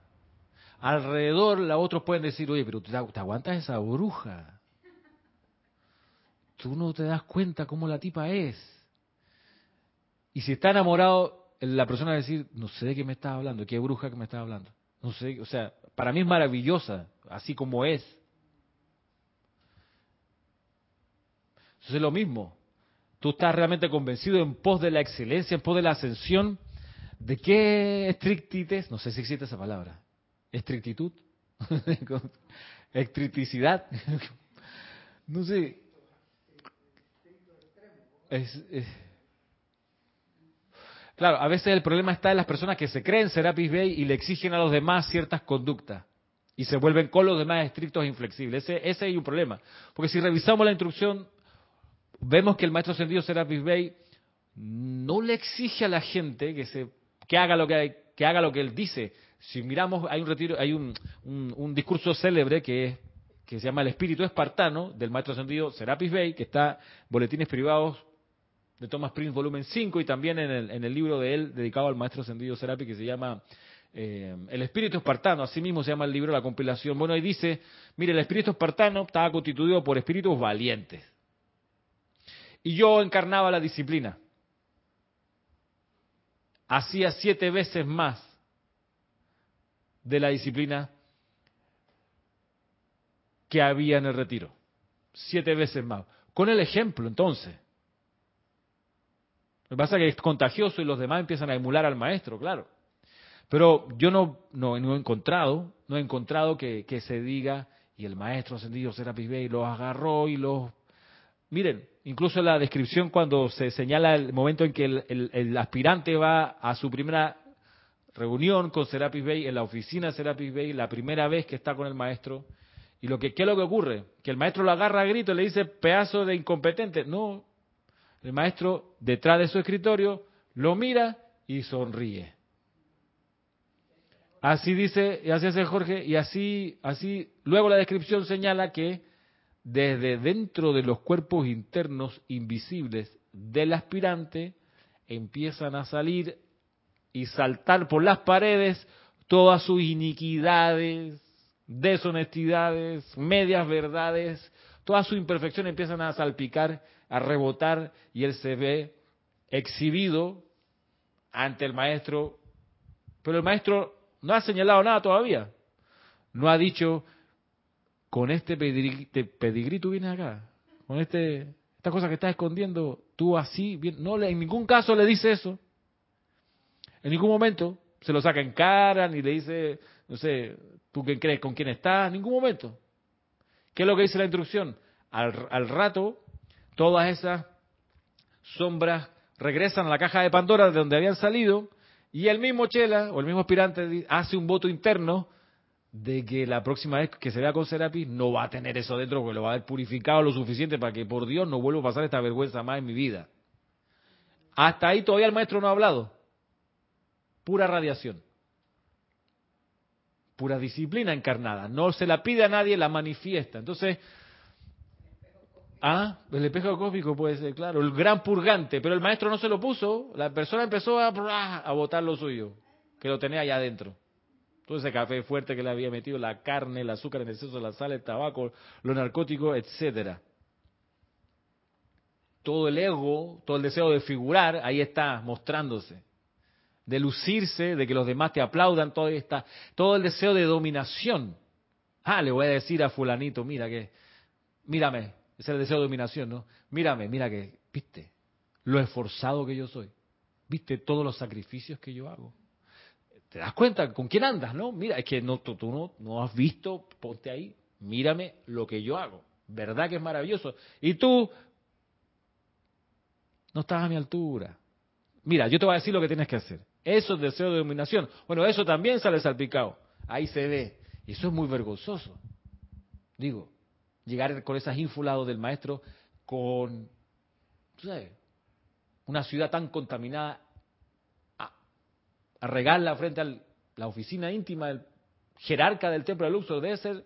Alrededor, la otros pueden decir, oye, pero te aguantas esa bruja. Tú no te das cuenta cómo la tipa es. Y si está enamorado, la persona va a decir, no sé de qué me estás hablando, qué bruja que me estás hablando. No sé, o sea, para mí es maravillosa, así como es. Entonces es lo mismo. Tú estás realmente convencido en pos de la excelencia, en pos de la ascensión. ¿De qué estrictitez? No sé si existe esa palabra. ¿Estrictitud? [laughs] ¿Estricticidad? [laughs] no sé. es, Claro, a veces el problema está en las personas que se creen Serapis Bay y le exigen a los demás ciertas conductas y se vuelven con los demás estrictos e inflexibles. Ese, ese es un problema. Porque si revisamos la instrucción, vemos que el maestro ascendido Serapis Bay no le exige a la gente que se que haga lo que, haga lo que él dice. Si miramos, hay un retiro, hay un, un, discurso célebre que es que se llama El espíritu espartano del maestro ascendido Serapis Bay, que está boletines privados de Thomas Prince, volumen 5, y también en el, en el libro de él dedicado al maestro ascendido Serapi, que se llama eh, El espíritu espartano, así mismo se llama el libro, la compilación. Bueno, ahí dice, mire, el espíritu espartano estaba constituido por espíritus valientes. Y yo encarnaba la disciplina. Hacía siete veces más de la disciplina que había en el retiro. Siete veces más. Con el ejemplo, entonces. Lo que pasa es que es contagioso y los demás empiezan a emular al maestro, claro. Pero yo no, no, he encontrado, no he encontrado que, se diga, y el maestro ascendido Serapis Bey los agarró y los... Miren, incluso la descripción cuando se señala el momento en que el, aspirante va a su primera reunión con Serapis Bey, en la oficina de Serapis Bey, la primera vez que está con el maestro, y lo que, ¿qué es lo que ocurre? Que el maestro lo agarra a grito y le dice, pedazo de incompetente. No, el maestro, detrás de su escritorio, lo mira y sonríe. Así dice, y así hace Jorge, y así, así, luego la descripción señala que desde dentro de los cuerpos internos invisibles del aspirante empiezan a salir y saltar por las paredes todas sus iniquidades, deshonestidades, medias verdades, todas sus imperfecciones empiezan a salpicar a rebotar y él se ve exhibido ante el maestro, pero el maestro no ha señalado nada todavía. No ha dicho, con este pedigrí, tú vienes acá, con este, esta cosa que estás escondiendo, tú así, bien, no, en ningún caso le dice eso. En ningún momento se lo saca en cara, ni le dice, no sé, tú qué crees, con quién estás, en ningún momento. ¿Qué es lo que dice la instrucción? Al, rato todas esas sombras regresan a la caja de Pandora de donde habían salido y el mismo Chela o el mismo aspirante hace un voto interno de que la próxima vez que se vea con Serapis no va a tener eso dentro porque lo va a haber purificado lo suficiente para que por Dios no vuelva a pasar esta vergüenza más en mi vida. Hasta ahí todavía el maestro no ha hablado. Pura radiación. Pura disciplina encarnada. No se la pide a nadie, la manifiesta. Entonces, Ah, el espejo cósmico puede ser, claro, el gran purgante, pero el maestro no se lo puso, la persona empezó a, a botar lo suyo, que lo tenía allá adentro. todo ese café fuerte que le había metido, la carne, el azúcar en exceso, la sal, el tabaco, los narcóticos, etcétera. Todo el ego, todo el deseo de figurar, ahí está mostrándose. De lucirse, de que los demás te aplaudan, todo, está, todo el deseo de dominación. Ah, le voy a decir a fulanito, mira que, mírame, ese es el deseo de dominación, ¿no? Mírame, mira que, viste, lo esforzado que yo soy. Viste todos los sacrificios que yo hago. ¿Te das cuenta con quién andas, no? Mira, es que no, tú, no, no has visto, ponte ahí, mírame lo que yo hago. ¿Verdad que es maravilloso? Y tú no estás a mi altura. Mira, yo te voy a decir lo que tienes que hacer. Eso es deseo de dominación. Bueno, eso también sale salpicado. Ahí se ve. Y eso es muy vergonzoso. Digo, llegar con esas ínfulas del maestro con, ¿sabes? Una ciudad tan contaminada a regarla frente a la oficina íntima del jerarca del templo de Luxor, debe ser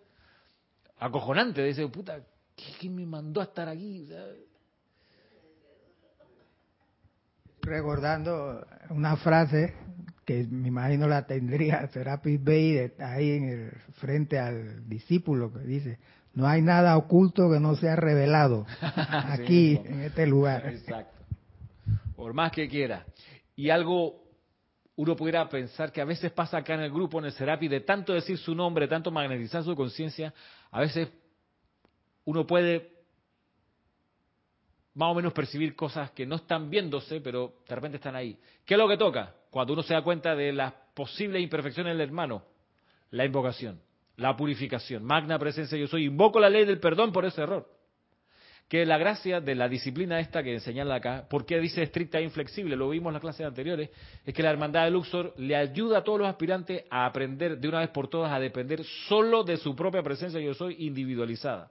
acojonante, debe ser, puta, ¿quién me mandó a estar aquí? Recordando una frase que me imagino la tendría Serapis Bey ahí en el frente al discípulo que dice, no hay nada oculto que no sea revelado [laughs] aquí, en este lugar. Exacto. Por más que quiera. Y algo uno pudiera pensar que a veces pasa acá en el grupo, en el Serapi, de tanto decir su nombre, tanto magnetizar su conciencia, a veces uno puede más o menos percibir cosas que no están viéndose, pero de repente están ahí. ¿Qué es lo que toca? Cuando uno se da cuenta de las posibles imperfecciones del hermano, la invocación, la purificación, magna presencia yo soy, invoco la ley del perdón por ese error que la gracia de la disciplina esta que señala acá, ¿por qué dice estricta e inflexible? Lo vimos en las clases anteriores, es que la hermandad de Luxor le ayuda a todos los aspirantes a aprender de una vez por todas a depender solo de su propia presencia yo soy individualizada.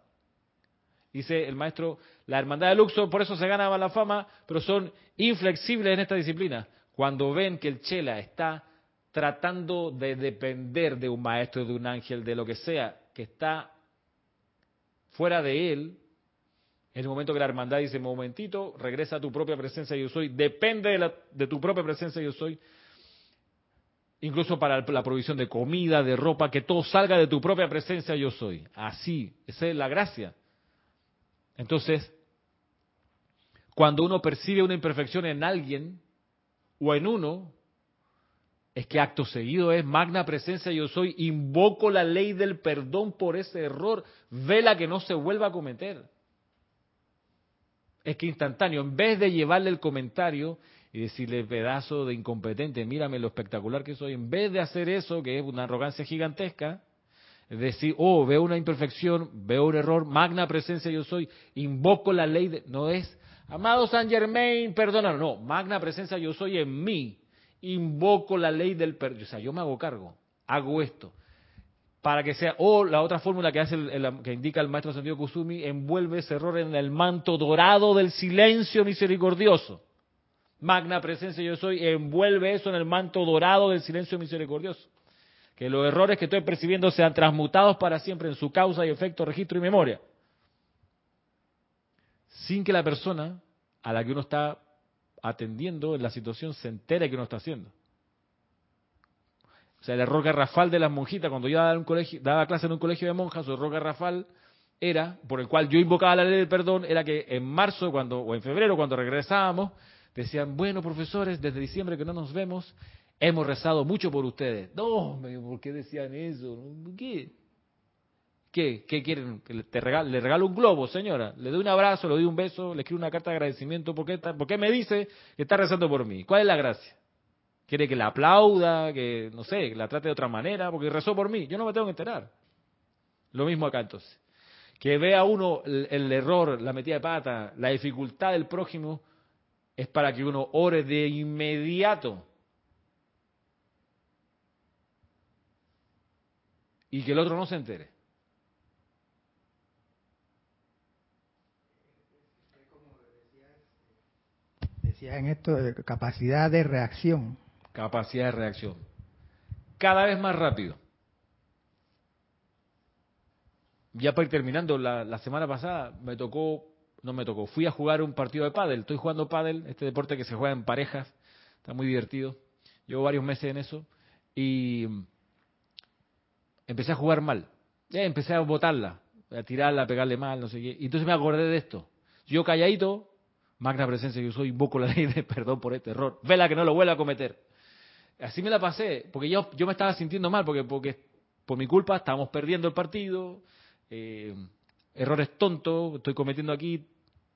Dice el maestro, la hermandad de Luxor por eso se gana la fama, pero son inflexibles en esta disciplina. Cuando ven que el Chela está tratando de depender de un maestro, de un ángel, de lo que sea, que está fuera de él, en el momento que la hermandad dice, momentito, regresa a tu propia presencia yo soy, depende de, tu propia presencia yo soy, incluso para la provisión de comida, de ropa, que todo salga de tu propia presencia yo soy. Así, esa es la gracia. Entonces, cuando uno percibe una imperfección en alguien o en uno, es que acto seguido es magna presencia yo soy, invoco la ley del perdón por ese error, vela que no se vuelva a cometer. Es que instantáneo, en vez de llevarle el comentario y decirle pedazo de incompetente, mírame lo espectacular que soy, en vez de hacer eso, que es una arrogancia gigantesca, es decir, oh, veo una imperfección, veo un error, magna presencia yo soy, invoco la ley de... No es, amado San Germain, perdona, no, magna presencia yo soy en mí, invoco la ley del perdón, o sea, yo me hago cargo, hago esto para que sea, o la otra fórmula que hace que indica el maestro Santiago Kusumi, envuelve ese error en el manto dorado del silencio misericordioso. Magna presencia yo soy, envuelve eso en el manto dorado del silencio misericordioso. Que los errores que estoy percibiendo sean transmutados para siempre en su causa y efecto, registro y memoria. Sin que la persona a la que uno está atendiendo en la situación se entere que uno está haciendo. O sea, el error garrafal de las monjitas, cuando yo daba, un clase en un colegio de monjas, su error garrafal era, por el cual yo invocaba la ley del perdón, era que en marzo cuando o en febrero, cuando regresábamos, decían, bueno, profesores, desde diciembre que no nos vemos, hemos rezado mucho por ustedes. No, ¿por qué decían eso? ¿Qué? ¿Qué? ¿Qué quieren? ¿Te regalo, ¿Le regalo un globo, señora? ¿Le doy un abrazo, le doy un beso, le escribo una carta de agradecimiento? ¿Por qué, ¿Por qué me dice que está rezando por mí? ¿Cuál es la gracia? quiere que la aplauda, que no sé, que la trate de otra manera, porque rezó por mí. Yo no me tengo que enterar. Lo mismo acá entonces. Que vea uno el, error, la metida de pata, la dificultad del prójimo, es para que uno ore de inmediato. Y que el otro no se entere. Decía en esto, capacidad de reacción capacidad de reacción. Cada vez más rápido. Ya para ir terminando, la, semana pasada me tocó, no me tocó, fui a jugar un partido de pádel. Estoy jugando pádel, este deporte que se juega en parejas, está muy divertido. Llevo varios meses en eso y empecé a jugar mal. Empecé a botarla, a tirarla, a pegarle mal, no sé qué. Y entonces me acordé de esto. Yo calladito, magna presencia, yo soy, invoco la ley de [laughs] perdón por este error. Vela que no lo vuelva a cometer. Así me la pasé, porque yo, yo me estaba sintiendo mal, porque, porque por mi culpa estábamos perdiendo el partido, eh, errores tontos, estoy cometiendo aquí.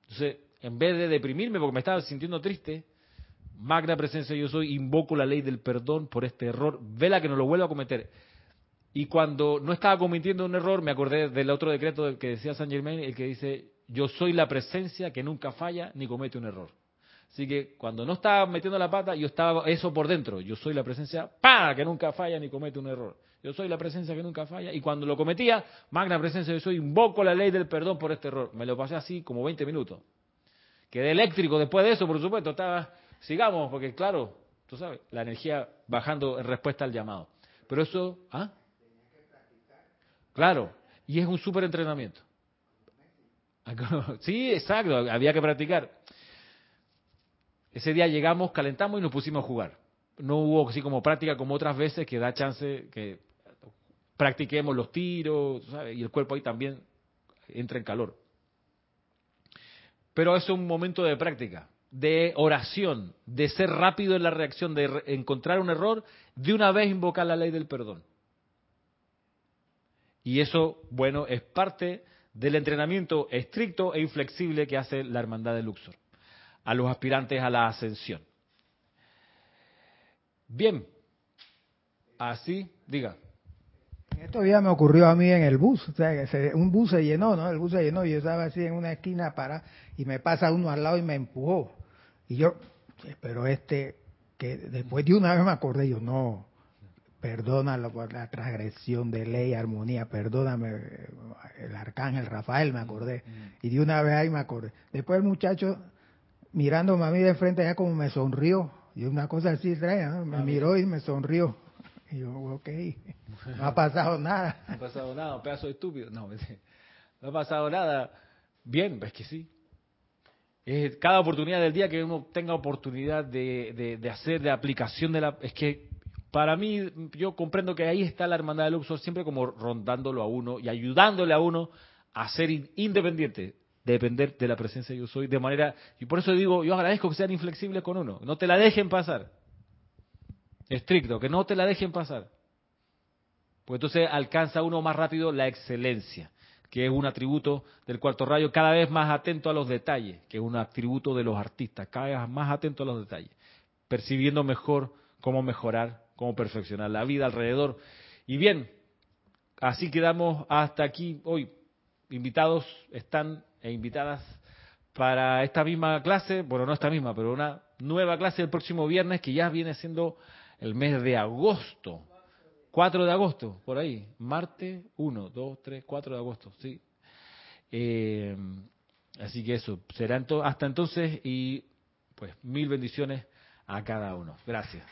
Entonces, en vez de deprimirme porque me estaba sintiendo triste, magna presencia yo soy, invoco la ley del perdón por este error, vela que no lo vuelva a cometer. Y cuando no estaba cometiendo un error, me acordé del otro decreto que decía San Germain, el que dice, yo soy la presencia que nunca falla ni comete un error. Así que cuando no estaba metiendo la pata, yo estaba eso por dentro. Yo soy la presencia, ¡pa! que nunca falla ni comete un error. Yo soy la presencia que nunca falla. Y cuando lo cometía, magna presencia, yo soy, invoco la ley del perdón por este error. Me lo pasé así como 20 minutos. Quedé eléctrico después de eso, por supuesto. Estaba, sigamos, porque claro, tú sabes, la energía bajando en respuesta al llamado. Pero eso, ¿ah? Claro, y es un súper entrenamiento. [laughs] Sí, exacto, había que practicar. Ese día llegamos, calentamos y nos pusimos a jugar. No hubo así como práctica como otras veces que da chance que practiquemos los tiros, ¿sabes? y el cuerpo ahí también entra en calor. Pero es un momento de práctica, de oración, de ser rápido en la reacción, de encontrar un error, de una vez invocar la ley del perdón. Y eso, bueno, es parte del entrenamiento estricto e inflexible que hace la Hermandad de Luxor a los aspirantes a la ascensión. Bien, así, diga. Esto ya me ocurrió a mí en el bus, o sea, un bus se llenó, ¿no? El bus se llenó yo estaba así en una esquina para y me pasa uno al lado y me empujó. Y yo, pero este, que después de una vez me acordé, yo no, perdónalo por la transgresión de ley, armonía, perdóname, el arcángel Rafael, me acordé. Mm. Y de una vez ahí me acordé. Después el muchacho, mirándome a mí de frente, ya como me sonrió. Y una cosa así extraña, me miró y me sonrió. Y yo, ok, no ha pasado nada. [laughs] No ha pasado nada, un pedazo de estúpido. No, no ha pasado nada. Bien, es que sí. Es cada oportunidad del día que uno tenga oportunidad de, de, de hacer, de aplicación de la... Es que para mí, yo comprendo que ahí está la hermandad de Luxor siempre como rondándolo a uno y ayudándole a uno a ser independiente, depender de la presencia de yo soy, de manera, y por eso digo, yo agradezco que sean inflexibles con uno, no te la dejen pasar. Estricto, que no te la dejen pasar. Porque entonces alcanza uno más rápido la excelencia, que es un atributo del cuarto rayo, cada vez más atento a los detalles, que es un atributo de los artistas, cada vez más atento a los detalles, percibiendo mejor cómo mejorar cómo perfeccionar la vida alrededor. Y bien, así quedamos hasta aquí hoy. Invitados están e invitadas para esta misma clase, bueno, no esta misma, pero una nueva clase el próximo viernes que ya viene siendo el mes de agosto. 4 de agosto, por ahí. Martes 1, 2, 3, 4 de agosto, sí. Eh, así que eso, será hasta entonces y pues mil bendiciones a cada uno. Gracias.